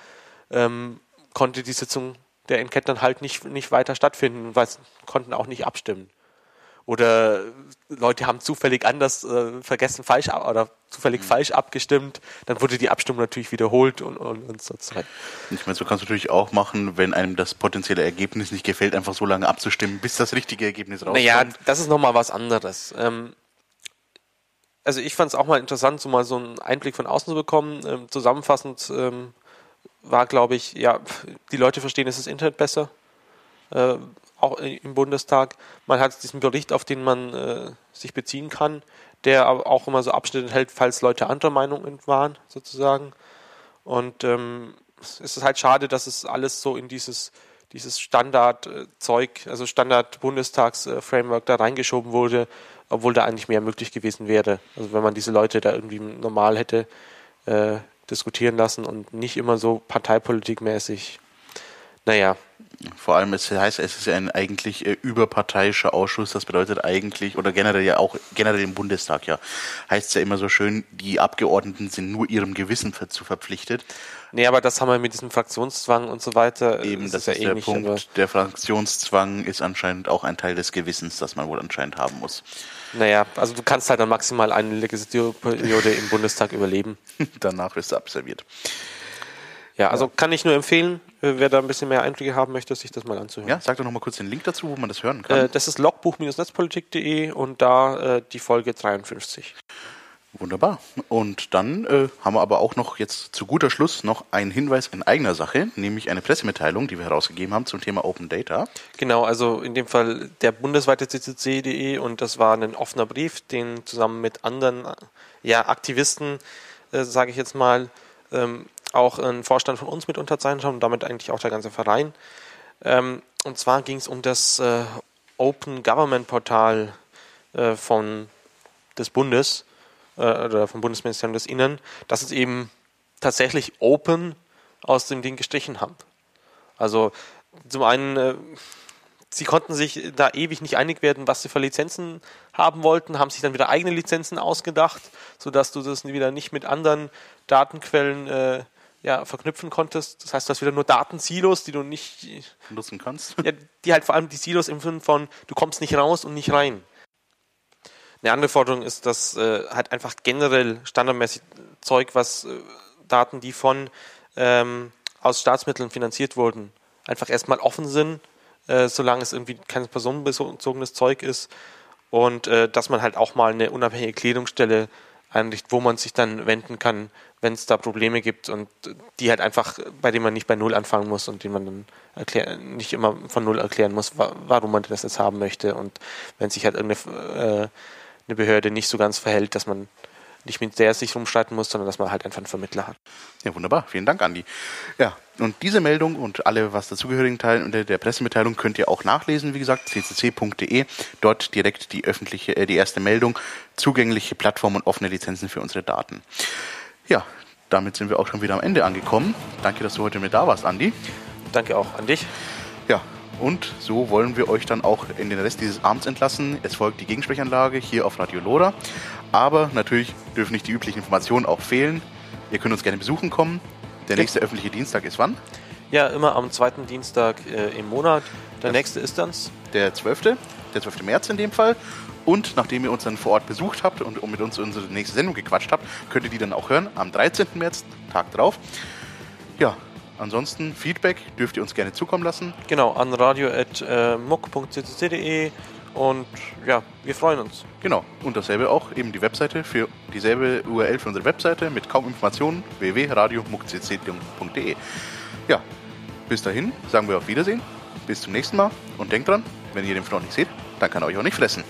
ähm, konnte die Sitzung der Enquete dann halt nicht, nicht weiter stattfinden, weil sie konnten auch nicht abstimmen oder Leute haben zufällig anders äh, vergessen falsch oder zufällig mhm. falsch abgestimmt, dann wurde die Abstimmung natürlich wiederholt und, und, und so weiter. Ich meine, so kannst du natürlich auch machen, wenn einem das potenzielle Ergebnis nicht gefällt, einfach so lange abzustimmen, bis das richtige Ergebnis rauskommt. Naja, das ist nochmal was anderes. Ähm, also ich fand es auch mal interessant, so mal so einen Einblick von außen zu bekommen. Ähm, zusammenfassend ähm, war, glaube ich, ja, die Leute verstehen es das Internet besser. Äh, auch im Bundestag. Man hat diesen Bericht, auf den man äh, sich beziehen kann, der aber auch immer so Abschnitte enthält, falls Leute anderer Meinung waren, sozusagen. Und ähm, es ist halt schade, dass es alles so in dieses, dieses Standardzeug, also Standard-Bundestags-Framework da reingeschoben wurde, obwohl da eigentlich mehr möglich gewesen wäre. Also wenn man diese Leute da irgendwie normal hätte äh, diskutieren lassen und nicht immer so parteipolitikmäßig. Naja, vor allem, es heißt, es ist ja ein eigentlich äh, überparteiischer Ausschuss. Das bedeutet eigentlich, oder generell ja auch, generell im Bundestag ja, heißt es ja immer so schön, die Abgeordneten sind nur ihrem Gewissen zu verpflichtet. Nee, aber das haben wir mit diesem Fraktionszwang und so weiter. Eben, das, das ist, ja der Punkt. Der Fraktionszwang ist anscheinend auch ein Teil des Gewissens, das man wohl anscheinend haben muss. Naja, also du kannst halt dann maximal eine Legislaturperiode im Bundestag überleben. <laughs> Danach wirst du abserviert. Ja, also kann ich nur empfehlen, äh, wer da ein bisschen mehr Einblicke haben möchte, sich das mal anzuhören. Ja, sag doch nochmal kurz den Link dazu, wo man das hören kann. Äh, das ist logbuch-netzpolitik.de und da äh, die Folge 53. Wunderbar. Und dann äh, haben wir aber auch noch jetzt zu guter Schluss noch einen Hinweis in eigener Sache, nämlich eine Pressemitteilung, die wir herausgegeben haben zum Thema Open Data. Genau, also in dem Fall der bundesweite CCC.de und das war ein offener Brief, den zusammen mit anderen ja, Aktivisten, äh, sage ich jetzt mal, ähm, auch ein Vorstand von uns mit unterzeichnet haben und damit eigentlich auch der ganze Verein. Ähm, und zwar ging es um das äh, Open Government Portal äh, von, des Bundes äh, oder vom Bundesministerium des Innern, das es eben tatsächlich Open aus dem Ding gestrichen haben. Also zum einen, äh, sie konnten sich da ewig nicht einig werden, was sie für Lizenzen haben wollten, haben sich dann wieder eigene Lizenzen ausgedacht, sodass du das wieder nicht mit anderen Datenquellen äh, ja, verknüpfen konntest. Das heißt, du hast wieder nur Datensilos, die du nicht nutzen kannst. Ja, die halt vor allem die Silos im Sinne von, du kommst nicht raus und nicht rein. Eine andere Forderung ist, dass äh, halt einfach generell standardmäßig Zeug, was äh, Daten, die von ähm, aus Staatsmitteln finanziert wurden, einfach erstmal offen sind, äh, solange es irgendwie kein personenbezogenes Zeug ist und äh, dass man halt auch mal eine unabhängige Klärungsstelle einrichtet, wo man sich dann wenden kann, wenn es da Probleme gibt und die halt einfach, bei denen man nicht bei Null anfangen muss und die man dann erklär, nicht immer von Null erklären muss, wa warum man das jetzt haben möchte und wenn sich halt irgendeine äh, eine Behörde nicht so ganz verhält, dass man nicht mit der sich rumstreiten muss, sondern dass man halt einfach einen Vermittler hat. Ja, wunderbar. Vielen Dank, Andi. Ja, und diese Meldung und alle was dazugehörigen Teilen unter der Pressemitteilung könnt ihr auch nachlesen, wie gesagt, ccc.de. Dort direkt die öffentliche, äh, die erste Meldung, zugängliche Plattform und offene Lizenzen für unsere Daten. Ja, damit sind wir auch schon wieder am Ende angekommen. Danke, dass du heute mit da warst, Andi. Danke auch an dich. Ja, und so wollen wir euch dann auch in den Rest dieses Abends entlassen. Es folgt die Gegensprechanlage hier auf Radio Loda. Aber natürlich dürfen nicht die üblichen Informationen auch fehlen. Ihr könnt uns gerne besuchen kommen. Der nächste öffentliche Dienstag ist wann? Ja, immer am zweiten Dienstag äh, im Monat. Der das nächste ist dann der 12. Der 12. März in dem Fall. Und nachdem ihr uns dann vor Ort besucht habt und mit uns unsere nächste Sendung gequatscht habt, könnt ihr die dann auch hören am 13. März, Tag drauf. Ja, Ansonsten Feedback dürft ihr uns gerne zukommen lassen. Genau, an radio.muck.ccc.de und ja, wir freuen uns. Genau, und dasselbe auch, eben die Webseite für dieselbe URL für unsere Webseite mit kaum Informationen www.radiomuckcc.de. Ja, bis dahin sagen wir auf Wiedersehen, bis zum nächsten Mal und denkt dran, wenn ihr den Frau nicht seht, dann kann er euch auch nicht fressen.